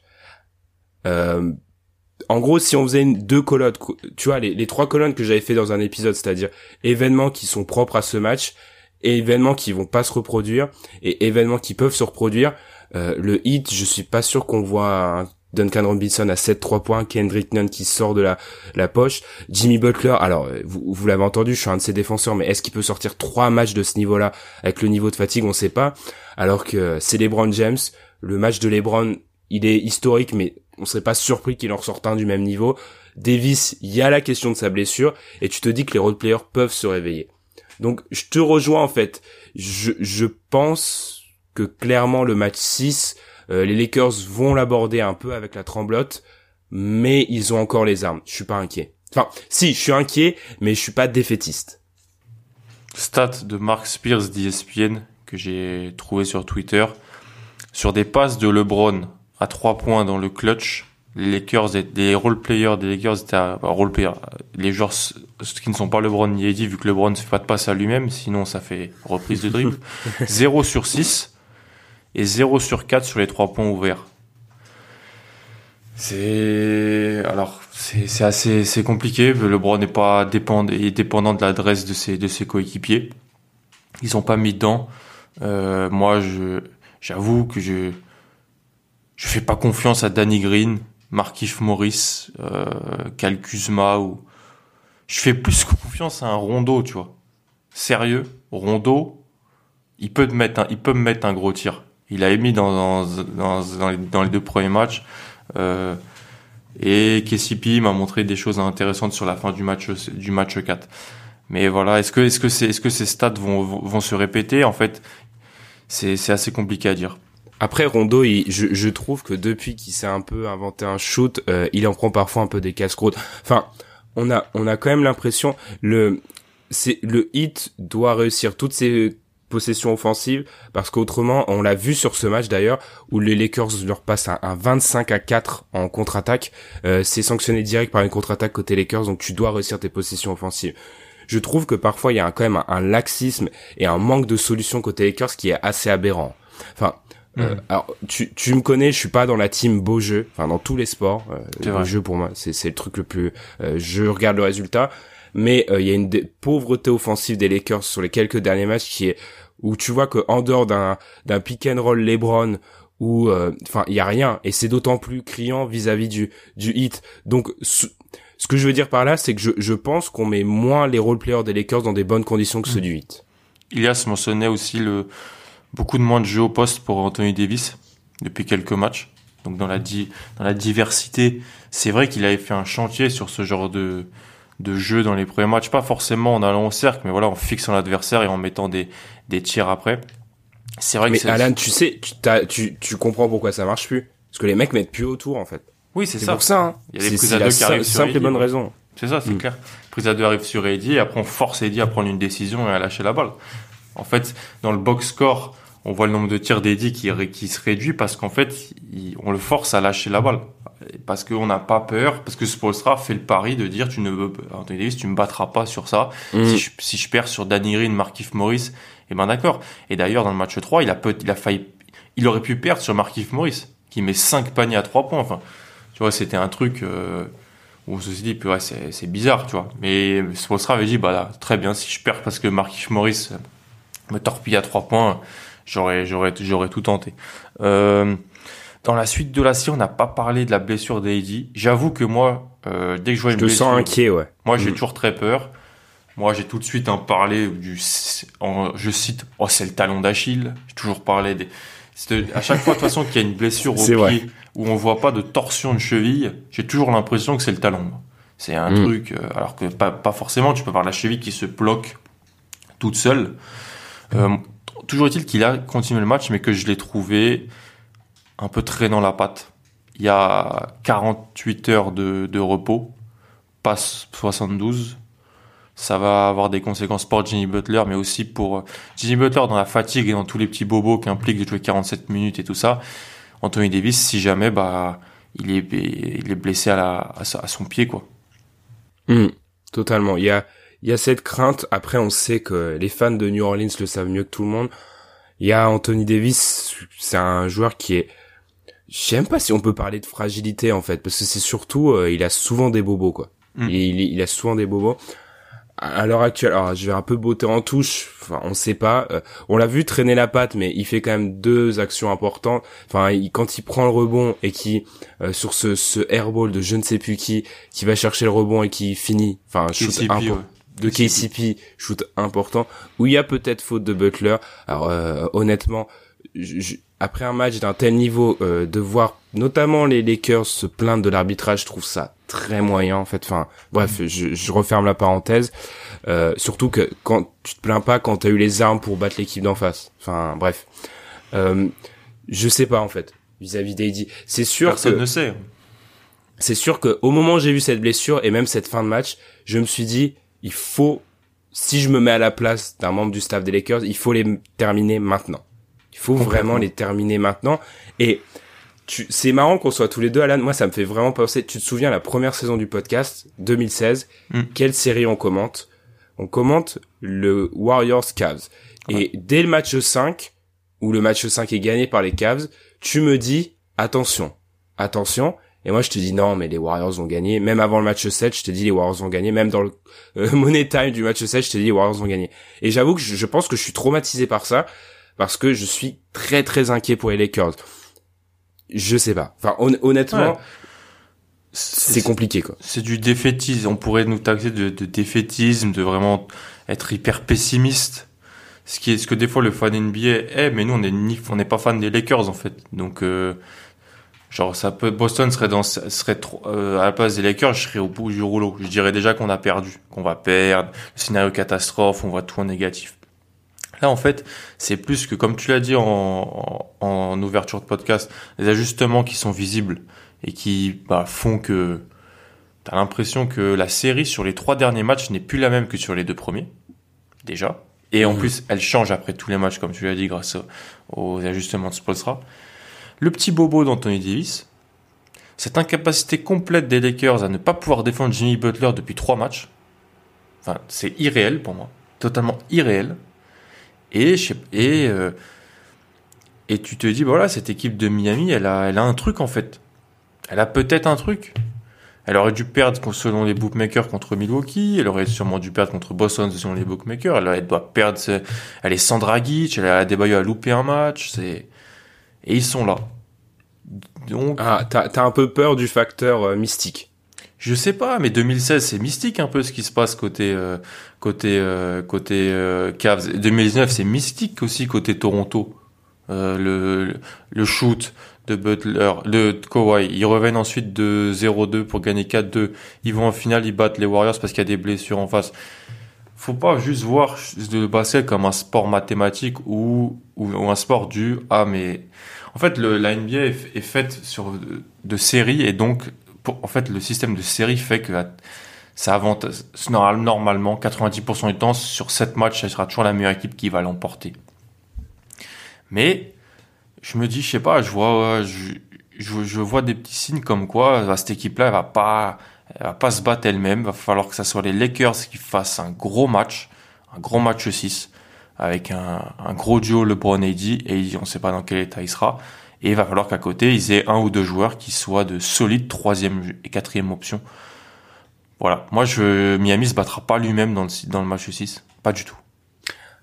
Euh, en gros, si on faisait une, deux colonnes, co- tu vois, les, trois colonnes que j'avais fait dans un épisode, c'est-à-dire événements qui sont propres à ce match événements qui vont pas se reproduire et événements qui peuvent se reproduire. Euh, le hit, je suis pas sûr qu'on voit un Duncan Robinson à 7-3 points, Kendrick Nunn qui sort de la, la poche, Jimmy Butler, alors vous, vous l'avez entendu, je suis un de ses défenseurs, mais est-ce qu'il peut sortir trois matchs de ce niveau-là avec le niveau de fatigue, on sait pas, alors que c'est LeBron James, le match de LeBron, il est historique, mais on serait pas surpris qu'il en ressorte un du même niveau. Davis, il y a la question de sa blessure, et tu te dis que les roleplayers peuvent se réveiller. Donc je te rejoins en fait. Je, je pense que clairement le match 6, euh, les Lakers vont l'aborder un peu avec la tremblote, mais ils ont encore les armes. Je suis pas inquiet. Enfin, si, je suis inquiet, mais je suis pas défaitiste. Stat de Mark Spears d'ESPN que j'ai trouvé sur Twitter. Sur des passes de LeBron à 3 points dans le clutch, les Lakers, les role players des Lakers étaient à, role players, les joueurs qui ne sont pas LeBron ni Eddie, vu que LeBron ne fait pas de passe à lui-même, sinon ça fait reprise de dribble. 0 sur 6 et 0 sur 4 sur les 3 points ouverts. C'est alors c'est assez c'est compliqué. LeBron n'est pas dépendant est dépendant de l'adresse de ses de ses coéquipiers. Ils sont pas mis dedans. Euh, moi je j'avoue que je je fais pas confiance à Danny Green Markif Morris, euh, ou je fais plus confiance à un Rondo, tu vois. Sérieux, Rondo, il peut mettre un, il peut me mettre un gros tir. Il a émis dans dans les, deux premiers matchs. Euh, et KCP m'a montré des choses intéressantes sur la fin du match du match 4. Mais voilà, est-ce que est-ce que c'est est-ce que ces stats vont vont se répéter? En fait, c'est c'est assez compliqué à dire. Après Rondo, il, je, je, trouve que depuis qu'il s'est un peu inventé un shoot, euh, il en prend parfois un peu des casse-croûtes. Enfin, on a on a quand même l'impression le c'est le hit doit réussir toutes ses possessions offensives parce qu'autrement on l'a vu sur ce match d'ailleurs où les Lakers leur passent un, un 25 à 4 en contre-attaque. Euh, c'est sanctionné direct par une contre-attaque côté Lakers donc tu dois réussir tes possessions offensives. Je trouve que parfois il y a quand même un, un laxisme et un manque de solutions côté Lakers qui est assez aberrant. Enfin euh, mm. alors, tu, tu me connais, je suis pas dans la team beau jeu, enfin dans tous les sports. Euh, beau jeu pour moi, c'est c'est le truc le plus. Euh, je regarde le résultat, mais euh, il y a une pauvreté offensive des Lakers sur les quelques derniers matchs qui est où tu vois que en dehors d'un d'un pick and roll LeBron où enfin il y a rien et c'est d'autant plus criant vis-à-vis du du hit. Donc ce, que je veux dire par là, c'est que je, je pense qu'on met moins les role players des Lakers dans des bonnes conditions que ceux mm. du hit. Ilias mentionnait aussi le beaucoup de moins de jeux au poste pour Anthony Davis depuis quelques matchs. Donc dans la, di dans la diversité, c'est vrai qu'il avait fait un chantier sur ce genre de, de jeu dans les premiers matchs, pas forcément en allant au cercle, mais voilà, en fixant l'adversaire et en mettant des, des tirs après. C'est vrai mais que Alan, tu sais, tu, tu, tu comprends pourquoi ça marche plus. Parce que les mecs mettent plus autour, en fait. Oui, c'est ça. pour ça, hein. Il y a des prises à deux qui arrivent sur simple et bonne raison. C'est ça, c'est mm. clair. Prise à deux arrive sur Eddie, et après on force Eddie à prendre une décision et à lâcher la balle. En fait, dans le box score, on voit le nombre de tirs d'Eddie qui, qui se réduit parce qu'en fait, on le force à lâcher la balle. Parce qu'on n'a pas peur, parce que Spolstra fait le pari de dire tu ne veux, Anthony Davis, tu me battras pas sur ça. Mm. Si, je, si, je, perds sur Danny Green, Markif Morris, eh ben d'accord. Et d'ailleurs, dans le match 3, il a peut, il a failli, il aurait pu perdre sur Markif Morris, qui met 5 paniers à 3 points. Enfin, tu vois, c'était un truc, euh, où on se dit, ouais, c'est bizarre, tu vois. Mais Spolstra avait dit, bah là, très bien, si je perds parce que Markif Morris me torpille à 3 points, j'aurais j'aurais j'aurais tout tenté. Euh, dans la suite de la série, on n'a pas parlé de la blessure d'Eddie. J'avoue que moi, euh, dès que je vois une je te sens inquiet, ouais. Moi, j'ai mm. toujours très peur. Moi, j'ai tout de suite en parlé du, je cite, oh c'est le talon d'Achille. J'ai toujours parlé des, à chaque fois de toute façon qu'il y a une blessure au pied où on voit pas de torsion de cheville, j'ai toujours l'impression que c'est le talon. C'est un mm. truc, euh, alors que pas, pas forcément. Tu peux voir la cheville qui se bloque toute seule. Euh, toujours est-il qu'il a continué le match, mais que je l'ai trouvé un peu traînant la patte. Il y a 48 heures de, repos, passe 72. Ça va avoir des conséquences pour Jimmy Butler, mais aussi pour Jimmy Butler dans la fatigue et dans tous les petits bobos qui impliquent de jouer 47 minutes et tout ça. Anthony Davis, si jamais, bah, il est, blessé à, son pied, quoi. Hmm, totalement. Il y a, il y a cette crainte. Après, on sait que les fans de New Orleans le savent mieux que tout le monde. Il y a Anthony Davis, c'est un joueur qui est, je sais même pas si on peut parler de fragilité en fait, parce que c'est surtout, euh, il a souvent des bobos quoi. Mm. Il, il, a souvent des bobos. à l'heure actuelle, alors je vais un peu botter en touche. Enfin, on sait pas. Euh, on l'a vu traîner la patte, mais il fait quand même deux actions importantes. Enfin, quand il prend le rebond et qui euh, sur ce, ce airball de je ne sais plus qui, qui va chercher le rebond et qui finit. Enfin, shoot KCP, ouais. De KCP, shoot important. Où il y a peut-être faute de Butler. Alors euh, honnêtement, je- après un match d'un tel niveau, euh, de voir notamment les Lakers se plaindre de l'arbitrage, je trouve ça très moyen en fait. Enfin, bref, je, je referme la parenthèse. Euh, surtout que quand tu te plains pas quand t'as eu les armes pour battre l'équipe d'en face. Enfin, bref, euh, je sais pas en fait vis-à-vis d'AD. C'est sûr Personne que ne sait. c'est sûr que au moment où j'ai vu cette blessure et même cette fin de match, je me suis dit il faut si je me mets à la place d'un membre du staff des Lakers, il faut les terminer maintenant. Il faut vraiment les terminer maintenant. Et tu c'est marrant qu'on soit tous les deux Alan, moi ça me fait vraiment penser, tu te souviens la première saison du podcast 2016, Mm. quelle série on commente? On commente le Warriors Cavs. Et dès le match 5 où le match 5 est gagné par les Cavs, tu me dis attention, attention et moi, je te dis non, mais les Warriors ont gagné. Même avant le match 7, je te dis les Warriors ont gagné. Même dans le euh, money time du match 7, je te dis les Warriors ont gagné. Et j'avoue que je, je pense que je suis traumatisé par ça parce que je suis très très inquiet pour les Lakers. Je sais pas. Enfin, hon- honnêtement, Ouais. c'est compliqué quoi. C'est du défaitisme. On pourrait nous taxer de, de défaitisme, de vraiment être hyper pessimiste. Ce qui est ce que des fois le fan NBA est, mais nous on est ni, on n'est pas fan des Lakers en fait. Donc euh, genre ça peut Boston serait dans serait trop, euh, à la place des Lakers, je serais au bout du rouleau. Je dirais déjà qu'on a perdu, qu'on va perdre, le scénario catastrophe, on voit tout en négatif. Là en fait, c'est plus que comme tu l'as dit en, en, en ouverture de podcast, les ajustements qui sont visibles et qui bah, font que T'as l'impression que la série sur les trois derniers matchs n'est plus la même que sur les deux premiers, déjà. Et en Mhm. plus, elle change après tous les matchs, comme tu l'as dit, grâce au- aux ajustements de Spolstra. Le petit bobo d'Anthony Davis, cette incapacité complète des Lakers à ne pas pouvoir défendre Jimmy Butler depuis trois matchs, enfin, c'est irréel pour moi, totalement irréel. Et, euh, tu te dis, bah voilà, cette équipe de Miami, elle a, un truc en fait. Elle a peut-être un truc. Elle aurait dû perdre selon les bookmakers contre Milwaukee. Elle aurait sûrement dû perdre contre Boston selon les bookmakers. Elle, doit perdre. Elle est sans Dragic. Elle a Adebayo a loupé un match. Et ils sont là. Donc Ah, t'as un peu peur du facteur euh, mystique. je sais pas, mais 2016 c'est mystique un peu ce qui se passe côté euh, côté euh, côté euh, Cavs. 2019 c'est mystique aussi côté Toronto. Le le shoot de Butler, de Kawhi, ils reviennent ensuite de 0-2 pour gagner 4-2. Ils vont en finale, ils battent les Warriors parce qu'il y a des blessures en face. Faut pas juste voir le basket comme un sport mathématique ou, ou, ou un sport du ah mais en fait la NBA est, faite sur de, de séries et donc en fait le système de séries fait que ça avantage normal- normalement 90% du temps sur 7 matchs ça sera toujours la meilleure équipe qui va l'emporter. Mais je me dis, je sais pas, je vois, je vois des petits signes comme quoi bah, cette équipe-là, elle va pas, elle va pas se battre elle-même. Va falloir que ça soit les Lakers qui fassent un gros match, un gros match 6 avec un, un gros duo LeBron AD et on sait pas dans quel état il sera. Et il va falloir qu'à côté, ils aient un ou deux joueurs qui soient de solides troisième et quatrième option. Voilà. Moi, je, Miami se battra pas lui-même dans le, dans le match 6. Pas du tout.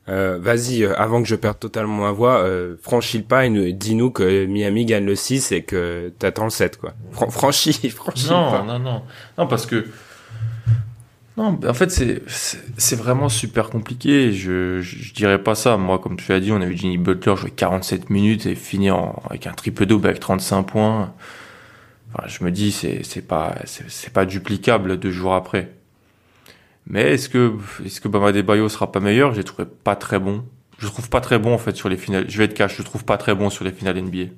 Euh, Vas-y, euh, avant que je perde totalement ma voix, euh, franchis le pas et nous- dis-nous que Miami gagne le 6 et que t'attends le 7, quoi. Fran- franchis, franchis le Non, pas. non, non. Non, parce que. Non, en fait, c'est, vraiment super compliqué. Je, je, je dirais pas ça. Moi, comme tu l'as dit, on a vu Jimmy Butler jouer 47 minutes et finir en- avec un triple double avec 35 points. Enfin, je me dis, c'est, c'est pas, c'est, pas duplicable deux jours après. Mais est-ce que, est-ce que Bama Bayo sera pas meilleur? Je l'ai trouvé pas très bon. Je trouve pas très bon, en fait, sur les finales. Je vais être cash, je trouve pas très bon sur les finales NBA.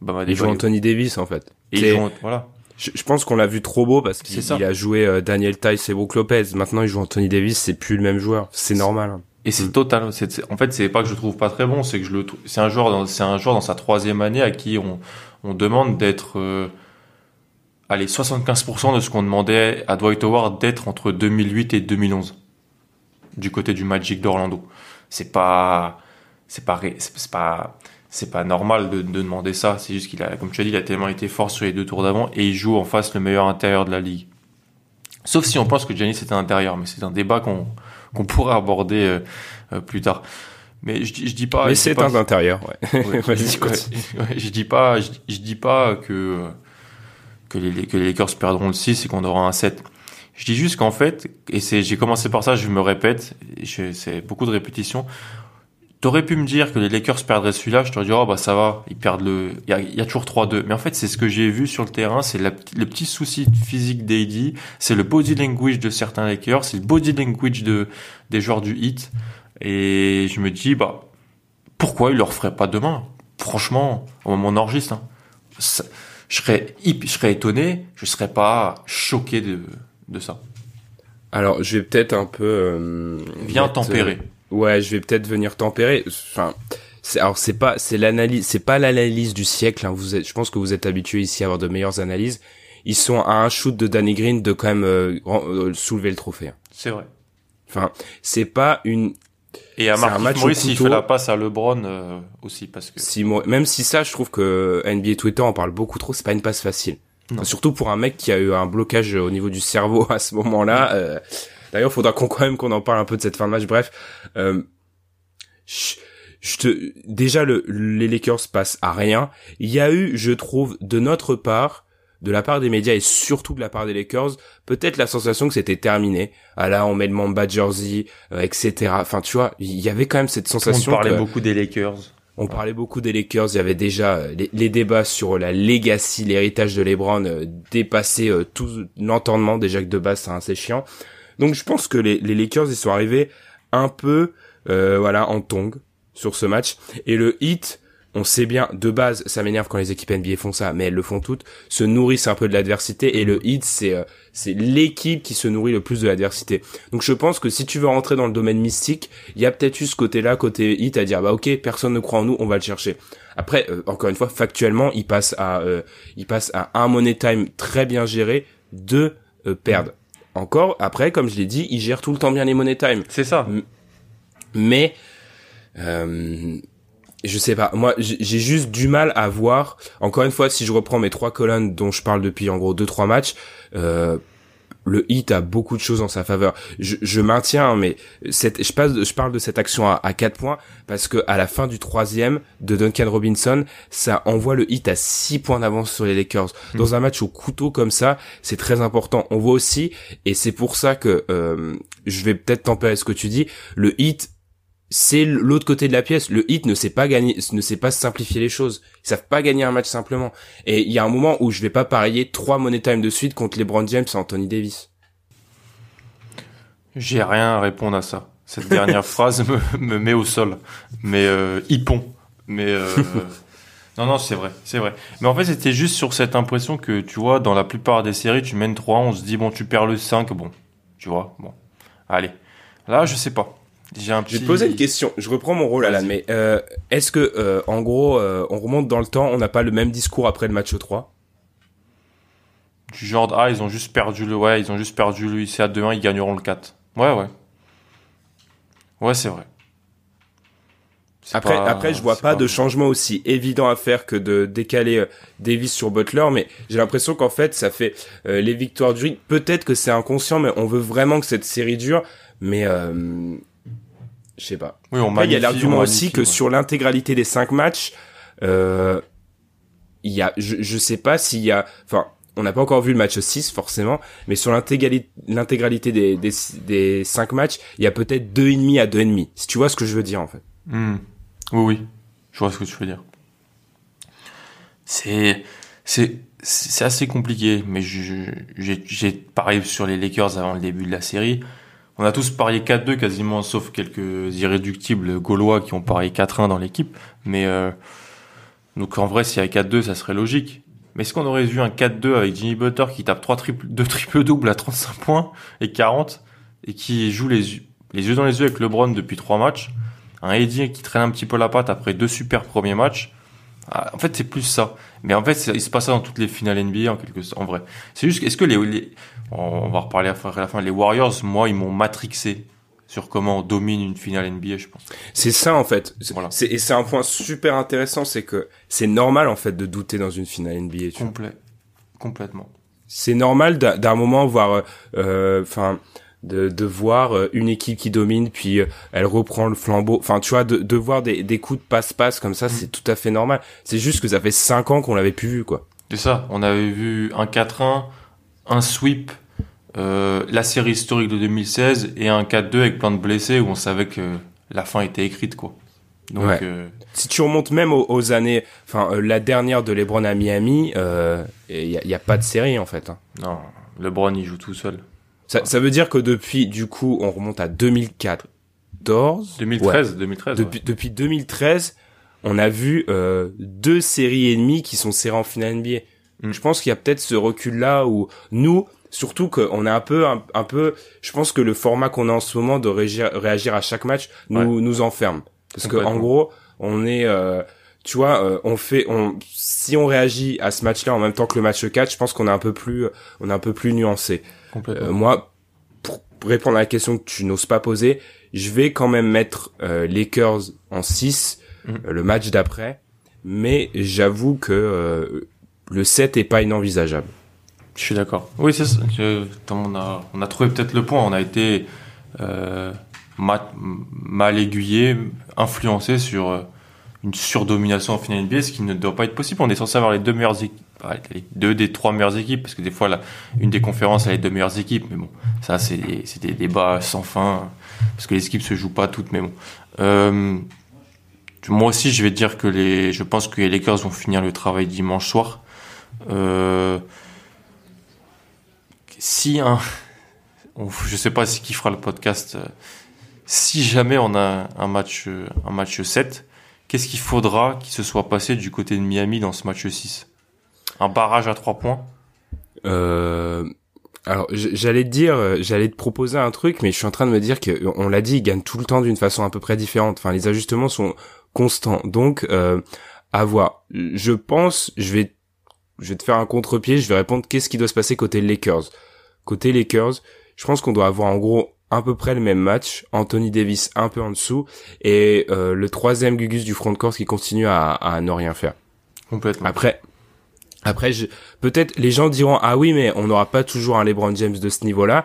Bama Il joue. Anthony Davis, en fait. Et il joue- voilà. Je, je pense qu'on l'a vu trop beau parce C'est qu'il ça. il a joué euh, Daniel Tice et Brook Lopez. Maintenant, il joue Anthony Davis, c'est plus le même joueur. C'est normal. hein. Et c'est Mm. total. en fait, c'est pas que je le trouve pas très bon, c'est que je le c'est un joueur, dans, c'est un joueur dans sa troisième année à qui on, on demande d'être, euh, allez, 75% de ce qu'on demandait à Dwight Howard d'être entre 2008 et 2011 du côté du Magic d'Orlando. C'est pas, c'est pas, c'est pas, c'est pas normal de, de demander ça. C'est juste qu'il a, comme tu as dit, il a tellement été fort sur les deux tours d'avant et il joue en face le meilleur intérieur de la ligue. Sauf si on pense que Giannis est un intérieur, mais c'est un débat qu'on qu'on pourrait aborder euh, euh, plus tard. Mais je, dis- je dis pas. Mais c'est un intérieur, ouais. Ouais, ouais, je dis pas, je, je dis pas que que les que les Lakers perdront le 6 et qu'on aura un 7. Je dis juste qu'en fait, et c'est j'ai commencé par ça, je me répète, c'est beaucoup de répétitions. T'aurais pu me dire que les Lakers perdraient celui-là, je t'aurais dit oh bah ça va, ils perdent le, il y a, il y a toujours 3-2. Mais en fait c'est ce que j'ai vu sur le terrain, c'est le petit souci physique d'AD, c'est le body language de certains Lakers, c'est le body language de des joueurs du Heat, et je me dis bah pourquoi il leur ferait pas demain? Franchement, au moment où on enregistre, hein, je serais je serais étonné, je serais pas choqué de de ça. Alors, je vais peut-être un peu... euh, Viens tempérer. euh, ouais, je vais peut-être venir tempérer. Enfin, alors c'est pas, c'est l'analyse, c'est pas l'analyse du siècle. Hein. Vous êtes, je pense que vous êtes habitués ici à avoir de meilleures analyses. Ils sont à un shoot de Danny Green de quand même euh, euh, soulever le trophée. hein. C'est vrai. Enfin, c'est pas une Et à un match Morris, il fait la passe à LeBron euh, aussi parce que si même si ça, je trouve que NBA Twitter en parle beaucoup trop. C'est pas une passe facile. Enfin, surtout pour un mec qui a eu un blocage au niveau du cerveau à ce moment-là. Euh, D'ailleurs, faudra qu'on quand même qu'on en parle un peu de cette fin de match. Bref, euh, je, je te déjà le les Lakers passent à rien. Il y a eu, je trouve, de notre part, de la part des médias et surtout de la part des Lakers, peut-être la sensation que c'était terminé. Ah là, on met le Mamba jersey, euh, etc. Enfin, tu vois, il y avait quand même cette on sensation. parlait que- beaucoup des Lakers. on parlait beaucoup des Lakers, il y avait déjà euh, les, les débats sur la legacy, l'héritage de LeBron euh, dépassaient euh, tout l'entendement déjà que de base c'est assez chiant. Donc je pense que les, les Lakers ils sont arrivés un peu euh, voilà en tongue sur ce match et le Heat on sait bien de base ça m'énerve quand les équipes NBA font ça mais elles le font toutes se nourrissent un peu de l'adversité et le Heat c'est euh, c'est l'équipe qui se nourrit le plus de l'adversité. Donc je pense que si tu veux rentrer dans le domaine mystique, il y a peut-être eu ce côté-là, côté hit, à dire bah ok, personne ne croit en nous, on va le chercher. Après, euh, encore une fois, factuellement, il passe à, il passe à un money time très bien géré, deux perdre. Encore, après, comme je l'ai dit, il gère tout le temps bien les money time. C'est ça. Mais euh, je sais pas. Moi, j'ai juste du mal à voir. Encore une fois, si je reprends mes trois colonnes dont je parle depuis en gros deux trois matchs, euh, le hit a beaucoup de choses en sa faveur. Je, je maintiens, hein, mais cette, je, passe, je parle de cette action à, à 4 points parce que à la fin du troisième de Duncan Robinson, ça envoie le hit à 6 points d'avance sur les Lakers. Dans un match au couteau comme ça, c'est très important. On voit aussi, et c'est pour ça que euh, je vais peut-être tempérer ce que tu dis, le hit c'est l'autre côté de la pièce. Le hit ne sait pas gagner, ne sait pas simplifier les choses. Ils savent pas gagner un match simplement. Et il y a un moment où je vais pas parier trois money time de suite contre LeBron James et Anthony Davis. J'ai rien à répondre à ça. Cette dernière phrase me, me met au sol. Mais euh, hippon. Mais euh, non, non, c'est vrai, c'est vrai. Mais en fait, c'était juste sur cette impression que, tu vois, dans la plupart des séries, tu mènes 3, on se dit, bon, tu perds le 5, bon, tu vois, bon. Allez. Là, je sais pas. J'ai un Je petit... vais te poser une question. Je reprends mon rôle, Alan. Mais euh, est-ce que, euh, en gros, euh, on remonte dans le temps, on n'a pas le même discours après le match 3 Du genre, de, ah, ils ont juste perdu le, ouais, ils ont juste perdu le ICA 2-1, ils gagneront le 4. Ouais, ouais. Ouais, c'est vrai. Après, pas- après, je vois pas, de changement aussi évident à faire que de décaler euh, Davis sur Butler, mais j'ai l'impression qu'en fait, ça fait euh, les victoires du. Peut-être que c'est inconscient, mais on veut vraiment que cette série dure. Mais euh, je sais pas. Oui, on Après, il y a l'argument aussi que ouais. sur l'intégralité des cinq matchs, euh, il y a, je, je sais pas s'il y a, enfin, on n'a pas encore vu le match 6 forcément, mais sur l'intégralité, des, des, des cinq matchs, il y a peut-être deux et demi à deux et demi. Si tu vois ce que je veux dire en fait. Hmm. Oui, oui. Je vois ce que tu veux dire. C'est, c'est, c'est assez compliqué, mais j'ai, j'ai parié sur les Lakers avant le début de la série. On a tous parié 4-2 quasiment, sauf quelques irréductibles gaulois qui ont parié 4-1 dans l'équipe. Mais, euh, donc en vrai, s'il y avait 4-2, ça serait logique. Mais est-ce qu'on aurait vu un 4-2 avec Jimmy Butler qui tape 3 triples, 2 triples doubles à 35 points et 40 et qui joue les, les yeux dans les yeux avec LeBron depuis 3 matchs? un Eddie qui traîne un petit peu la patte après deux super premiers matchs? Ah, En fait, c'est plus ça. Mais en fait, il se passe ça dans toutes les finales NBA en quelque sorte. En vrai, c'est juste. Est-ce que les, les- on va reparler après la fin. Les Warriors, moi, ils m'ont matrixé sur comment on domine une finale NBA, je pense. C'est ça en fait. Voilà. c'est- et c'est un point super intéressant, c'est que c'est normal en fait de douter dans une finale NBA. Tu vois. Complet, complètement. c'est normal d'un moment voir, euh, enfin, de, de voir euh, une équipe qui domine, puis euh, elle reprend le flambeau. Enfin, tu vois, de, de voir des, des coups de passe-passe comme ça, c'est tout à fait normal. C'est juste que ça fait cinq ans qu'on l'avait plus vu, quoi. C'est ça, on avait vu un 4-1, un sweep, euh, la série historique de 2016 et un 4-2 avec plein de blessés où on savait que la fin était écrite quoi. Donc Ouais. euh, Si tu remontes même aux, aux années, enfin, euh, la dernière de LeBron à Miami, il y, a, y a pas de série en fait. hein. non, LeBron il joue tout seul. Ça, ça veut dire que depuis, du coup, on remonte à 2014. 2013, Ouais. 2013. Depuis, depuis 2013, on a vu euh, deux séries et demie qui sont serrées en finale NBA. Mm. Je pense qu'il y a peut-être ce recul-là où nous, surtout qu'on est un peu, un, un peu, je pense que le format qu'on a en ce moment de réagir, réagir à chaque match nous nous enferme. Parce que en gros, on est, euh, tu vois, euh, on fait, on, si on réagit à ce match-là en même temps que le match 4, je pense qu'on est un peu plus, on est un peu plus nuancé. Complètement. Euh, moi, pour répondre à la question que tu n'oses pas poser, je vais quand même mettre euh, Lakers en 6 Mhm. euh, le match d'après, mais j'avoue que euh, le 7 est pas inenvisageable. Je suis d'accord. Oui, c'est ça. Je- on a, on a trouvé peut-être le point. On a été euh, ma- mal aiguillé, influencé sur euh, une surdomination en finale NBA, ce qui ne doit pas être possible. On est censé avoir les deux meilleures deux des trois meilleures équipes, parce que des fois, la, une des conférences a les deux meilleures équipes. Mais bon, ça, c'est des, des débats sans fin, parce que les équipes se jouent pas toutes. Mais bon. Euh, moi aussi, je vais dire que les, je pense que les Lakers vont finir le travail dimanche soir. Euh, si un, je sais pas si qui fera le podcast, euh, si jamais on a un match, un match 7, qu'est-ce qu'il faudra qu'il se soit passé du côté de Miami dans ce match 6 Un barrage à 3 points Euh, alors j'allais te dire, euh, j'allais te proposer un truc, mais je suis en train de me dire que on l'a dit, ils gagnent tout le temps d'une façon à peu près différente. Enfin, les ajustements sont constants, donc euh, à voir. Je pense, je vais, je vais te faire un contre-pied. Je vais répondre qu'est-ce qui doit se passer côté Lakers? Côté Lakers, je pense qu'on doit avoir en gros à peu près le même match. Anthony Davis un peu en dessous et euh, le troisième Gugus du front de course qui continue à, à ne rien faire. Complètement. Après, après, je- peut-être les gens diront ah oui, mais on n'aura pas toujours un LeBron James de ce niveau-là.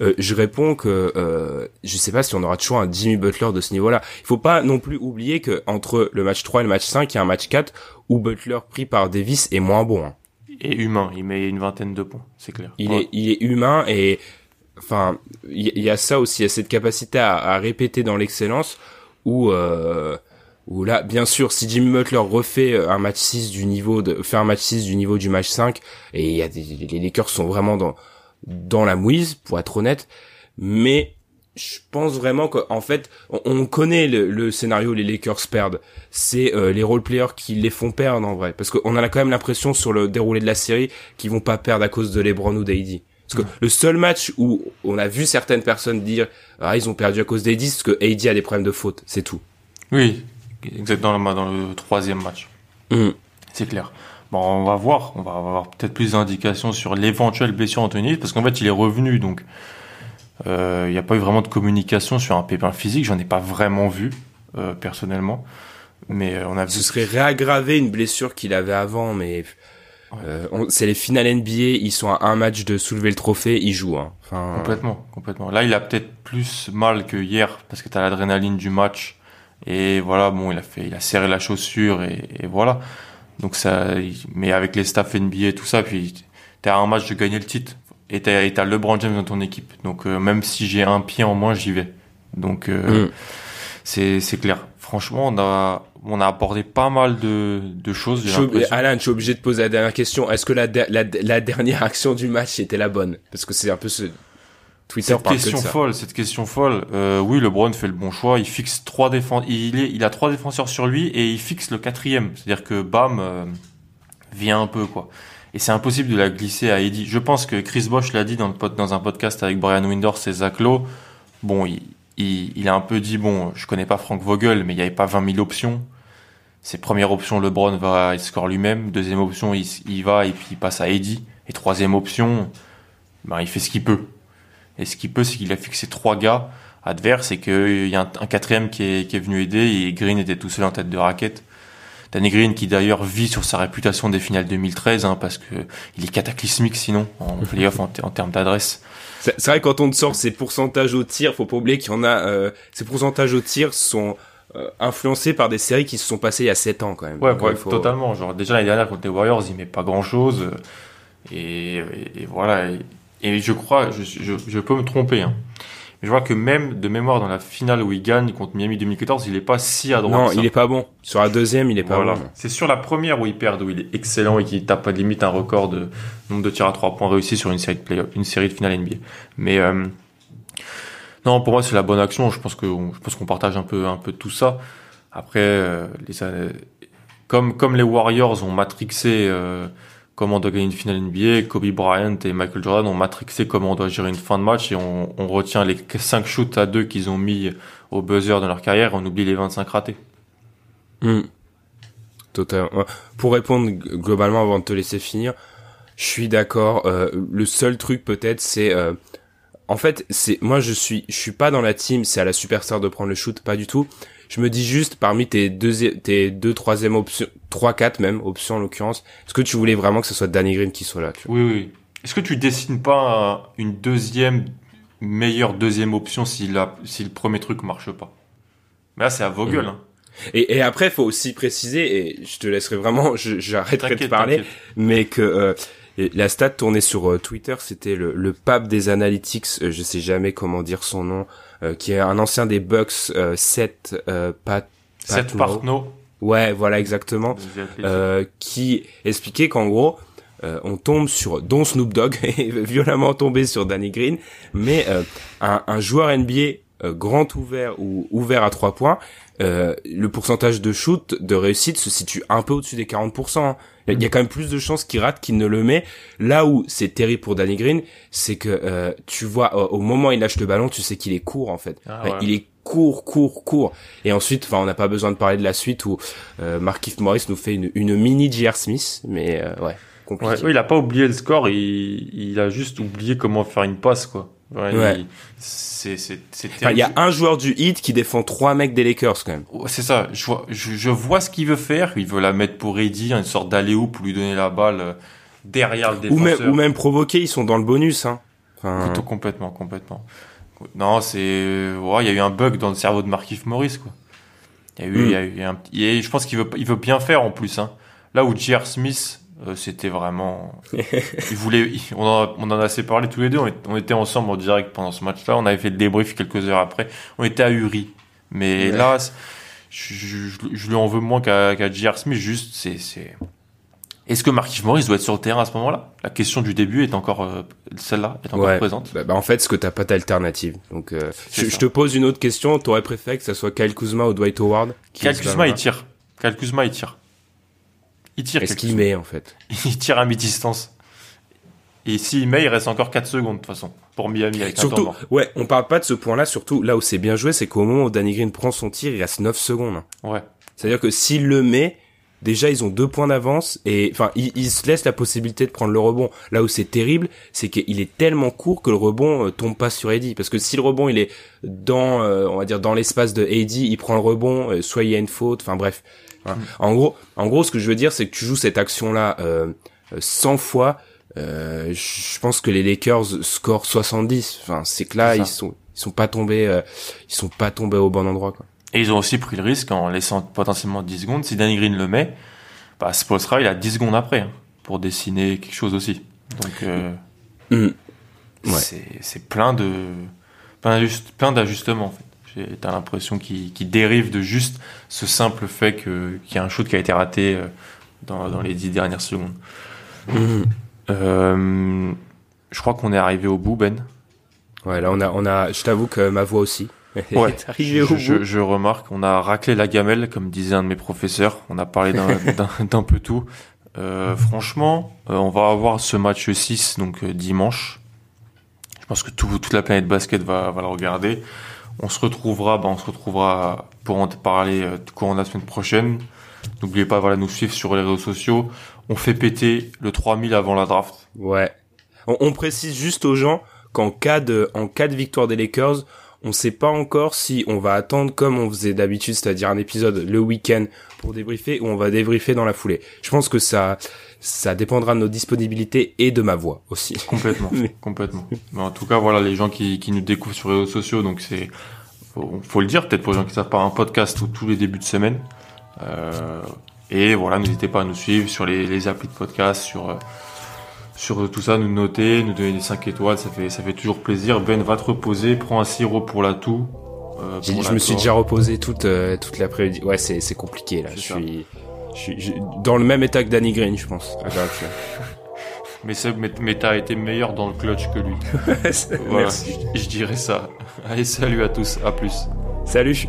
Euh, je réponds que euh, je sais pas si on aura toujours un Jimmy Butler de ce niveau-là. Il faut pas non plus oublier que entre le match 3 et le match 5, il y a un match 4 où Butler pris par Davis est moins bon. hein. Et humain, il met une vingtaine de points, c'est clair. Il Ouais. est il est humain et enfin il y, y a ça aussi, il y a cette capacité à, à répéter dans l'excellence où euh, où là bien sûr si Jimmy Butler refait un match 6 du niveau de fait un match 6 du niveau du match 5 et il y a des, les Lakers sont vraiment dans dans la mouise pour être honnête mais je pense vraiment qu'en fait, on, on connaît le, le scénario les Lakers perdent. C'est euh, les role players qui les font perdre en vrai, parce qu'on a quand même l'impression sur le déroulé de la série qu'ils vont pas perdre à cause de LeBron ou d'AD. Parce que le seul match où on a vu certaines personnes dire ah ils ont perdu à cause d'AD, c'est que AD a des problèmes de faute, c'est tout. Oui, exactement dans le, dans le troisième match. Mhm. C'est clair. Bon, on va voir. On va avoir peut-être plus d'indications sur l'éventuelle blessure d'Anthony, parce qu'en fait, il est revenu, donc euh, il n'y a pas eu vraiment de communication sur un pépin physique. J'en ai pas vraiment vu euh, personnellement, mais euh, on a vu. Ce serait réaggraver une blessure qu'il avait avant, mais euh, on- c'est les finales NBA, ils sont à un match de soulever le trophée, ils jouent. Hein. Enfin, Complètement, complètement. Là, il a peut-être plus mal que hier parce que t'as l'adrénaline du match et voilà, bon, il a fait, il a serré la chaussure et, et voilà. Donc ça, mais avec les staffs NBA et tout ça, puis t'es à un match de gagner le titre et t'as, et t'as LeBron James dans ton équipe. Donc euh, même si j'ai un pied en moins, j'y vais. Donc euh, Mm. c'est, c'est clair. Franchement, on a, on a abordé pas mal de, de choses. J'ai. Alan, je suis obligé de poser la dernière question. Est-ce que la, la, la dernière action du match était la bonne? Parce que c'est un peu ce Twitter Cette que question folle, cette question folle. Euh, oui, LeBron fait le bon choix. Il fixe trois défenseurs. Il, est, il a trois défenseurs sur lui et il fixe le quatrième. C'est-à-dire que Bam euh, vient un peu quoi. Et c'est impossible de la glisser à Eddie. Je pense que Chris Bosch l'a dit dans, le pod- dans un podcast avec Brian Windors et Zach Lowe. Bon, il, il, il a un peu dit bon, je connais pas Frank Vogel, mais il n'y avait pas 20 000 options. Ses premières options, LeBron va, il score lui-même. Deuxième option, il, il va et puis il passe à Eddie. Et troisième option, ben, il fait ce qu'il peut. Et ce qu'il peut, c'est qu'il a fixé trois gars adverses et qu'il y a un, un quatrième qui est, qui est venu aider et Green était tout seul en tête de raquette. Danny Green qui d'ailleurs vit sur sa réputation des finales 2013 hein, parce que il est cataclysmique sinon en playoff en, en termes d'adresse. C'est vrai quand on te sort ces pourcentages au tir, faut pas oublier qu'il y en a. Euh, ces pourcentages au tir sont euh, influencés par des séries qui se sont passées il y a 7 ans quand même. Ouais, Donc, ouais, faut- totalement. Genre déjà l'année dernière contre les Warriors, il met pas grand chose et, et- et voilà. Et, et je crois, je, je, je peux me tromper. Hein. Mais je vois que même de mémoire dans la finale où il gagne contre Miami 2014, il est pas si à droite. Non, il est pas bon. Sur la deuxième, il est pas Voilà. bon. C'est sur la première où il perd, où il est excellent et qu'il tape à limite un record de nombre de tirs à trois points réussis sur une série de play une série de finale NBA. Mais euh, non, pour moi c'est la bonne action. Je pense que je pense qu'on partage un peu un peu tout ça. Après, euh, les, euh, comme comme les Warriors ont matrixé euh, comment on doit gagner une finale NBA, Kobe Bryant et Michael Jordan ont matrixé comment on doit gérer une fin de match et on, retient les 5 shoots à deux qu'ils ont mis au buzzer dans leur carrière on oublie les 25 ratés. Hmm. Pour répondre globalement avant de te laisser finir, je suis d'accord. euh, le seul truc peut-être, c'est euh, en fait, c'est moi je suis je suis pas dans la team. C'est à la superstar de prendre le shoot, pas du tout. Je me dis juste parmi tes deux tes deux troisième options, trois quatre même options en l'occurrence, est-ce que tu voulais vraiment que ce soit Danny Green qui soit là tu vois? Oui, oui. Est-ce que tu dessines pas un- une deuxième, meilleure deuxième option si, la, si le premier truc marche pas? Mais là, c'est à vos gueules. Hein. et, et après, faut aussi préciser, et je te laisserai vraiment, j'arrêterai de parler, mais que euh, la stat tournée sur euh, Twitter, c'était le, le pape des analytics, euh, je sais jamais comment dire son nom, qui est un ancien des Bucks, euh, Seth euh, Pat, Seth. Partno. Ouais, voilà exactement, euh, qui expliquait qu'en gros, euh, on tombe sur, dont Snoop Dogg est violemment tombé sur Danny Green, mais euh, un, un joueur NBA euh, grand ouvert ou ouvert à trois points, euh, le pourcentage de shoot, de réussite se situe un peu au-dessus des 40%. hein. Il y a- a quand même plus de chances qu'il rate qu'il ne le met. Là où c'est terrible pour Danny Green, c'est que euh, tu vois au moment où il lâche le ballon, tu sais qu'il est court en fait. Ah Ouais. Il est court, court, court. Et ensuite, enfin, on n'a pas besoin de parler de la suite où euh, Markif Morris nous fait une, une mini J.R. Smith, mais euh, ouais, compliqué. Ouais, il a pas oublié le score, il, il a juste oublié comment faire une passe, quoi. Ouais, Ouais. il- C'est Enfin, y a un joueur du hit qui défend trois mecs des Lakers quand même. C'est ça, je vois, je, je vois ce qu'il veut faire. Il veut la mettre pour Eddie, une sorte d'aléo pour lui donner la balle euh, derrière le Ou défenseur. même, ou même provoquer, ils sont dans le bonus. Hein. Enfin, Plutôt complètement, complètement. Non, c'est, ouais, il y a eu un bug dans le cerveau de Markif Morris, quoi. Il y a eu, Mm. il y a eu un et je pense qu'il veut, il veut bien faire en plus, hein. Là où J.R. Smith, euh, c'était vraiment, il voulait, on en, a, on en a assez parlé tous les deux, on, est- était ensemble en direct pendant ce match-là, on avait fait le débrief quelques heures après, on était ahuris. Mais Ouais. là, je, je, je- lui en veux moins qu'à qu'à J.R. Smith, juste, c'est, c'est, est-ce que Markif Morris doit être sur le terrain à ce moment-là? La question du début est encore, euh, celle-là, est encore ouais. présente. Bah, bah, en fait, ce que t'as pas d'alternative. Donc, euh, je, je te pose une autre question. T'aurais préféré que ça soit Kyle Kuzma ou Dwight Howard Kyle Kuzma, il tire. Kyle Kuzma, il tire. Il tire. Est-ce qu'il met en fait Il tire à mi-distance. Et s'il met, il reste encore 4 secondes, de toute façon. Pour Miami, avec un temps Surtout, ouais, on parle pas de ce point-là. Surtout là où c'est bien joué, c'est qu'au moment où Danny Green prend son tir, il reste 9 secondes. Ouais. C'est-à-dire que s'il le met, déjà ils ont deux points d'avance et enfin ils, ils se laissent la possibilité de prendre le rebond. Là où c'est terrible, c'est qu'il est tellement court que le rebond euh, tombe pas sur Eddie. Parce que si le rebond il est dans, euh, on va dire dans l'espace de Eddie, il prend le rebond, euh, soit il y a une faute, enfin bref. Voilà. En gros, en gros, ce que je veux dire, c'est que tu joues cette action-là euh, euh, 100 fois. Euh, je pense que les Lakers scorent 70. Enfin, c'est que là ils sont ils sont pas tombés, euh, ils sont pas tombés au bon endroit quoi. Et ils ont aussi pris le risque en laissant potentiellement 10 secondes. Si Danny Green le met, bah, Spolstra, il a 10 secondes après, hein, pour dessiner quelque chose aussi. Donc, euh, Mm. Ouais. c'est, c'est plein de, plein d'ajustements, en fait. J'ai, t'as l'impression qu'il, dérive de juste ce simple fait qu'il y a un shoot qui a été raté euh, dans, dans les 10 dernières secondes. Mhm. Euh, je crois qu'on est arrivé au bout, Ben. Ouais, là on a, on a, je t'avoue que ma voix aussi. Ouais. je, au je- bout. je remarque, on a raclé la gamelle, comme disait un de mes professeurs. On a parlé d'un, peu tout. Euh, franchement, euh, on va avoir ce match 6, donc euh, dimanche. Je pense que tout- toute la planète basket va, va le regarder. On se retrouvera, bah, on se retrouvera pour en parler euh, courant de la semaine prochaine. N'oubliez pas, voilà, nous suivre sur les réseaux sociaux. On fait péter le 3000 avant la draft. Ouais. On, précise juste aux gens qu'en cas de, en cas de victoire des Lakers, On sait pas encore si on va attendre comme on faisait d'habitude, c'est-à-dire un épisode le week-end pour débriefer ou on va débriefer dans la foulée. Je pense que ça, ça dépendra de nos disponibilités et de ma voix aussi. Complètement, complètement. Mais en tout cas, voilà, les gens qui, qui nous découvrent sur les réseaux sociaux, donc c'est, faut, faut le dire peut-être pour les gens qui savent pas, un podcast tous les débuts de semaine. Euh, et voilà, n'hésitez pas à nous suivre sur les, les applis de podcast, sur euh, sur tout ça, nous noter, nous donner des 5 étoiles, ça fait ça fait toujours plaisir. Ben va te reposer, prends un sirop pour la toux. Euh, je me suis déjà reposé toute euh, toute l'après-midi. Ouais, c'est c'est compliqué là. Je suis, je suis, dans le même état que Danny Green, je pense. mais mais, mais t'as été meilleur dans le clutch que lui. voilà, Merci. Je, je dirais ça. Allez, salut à tous, à plus. Salut.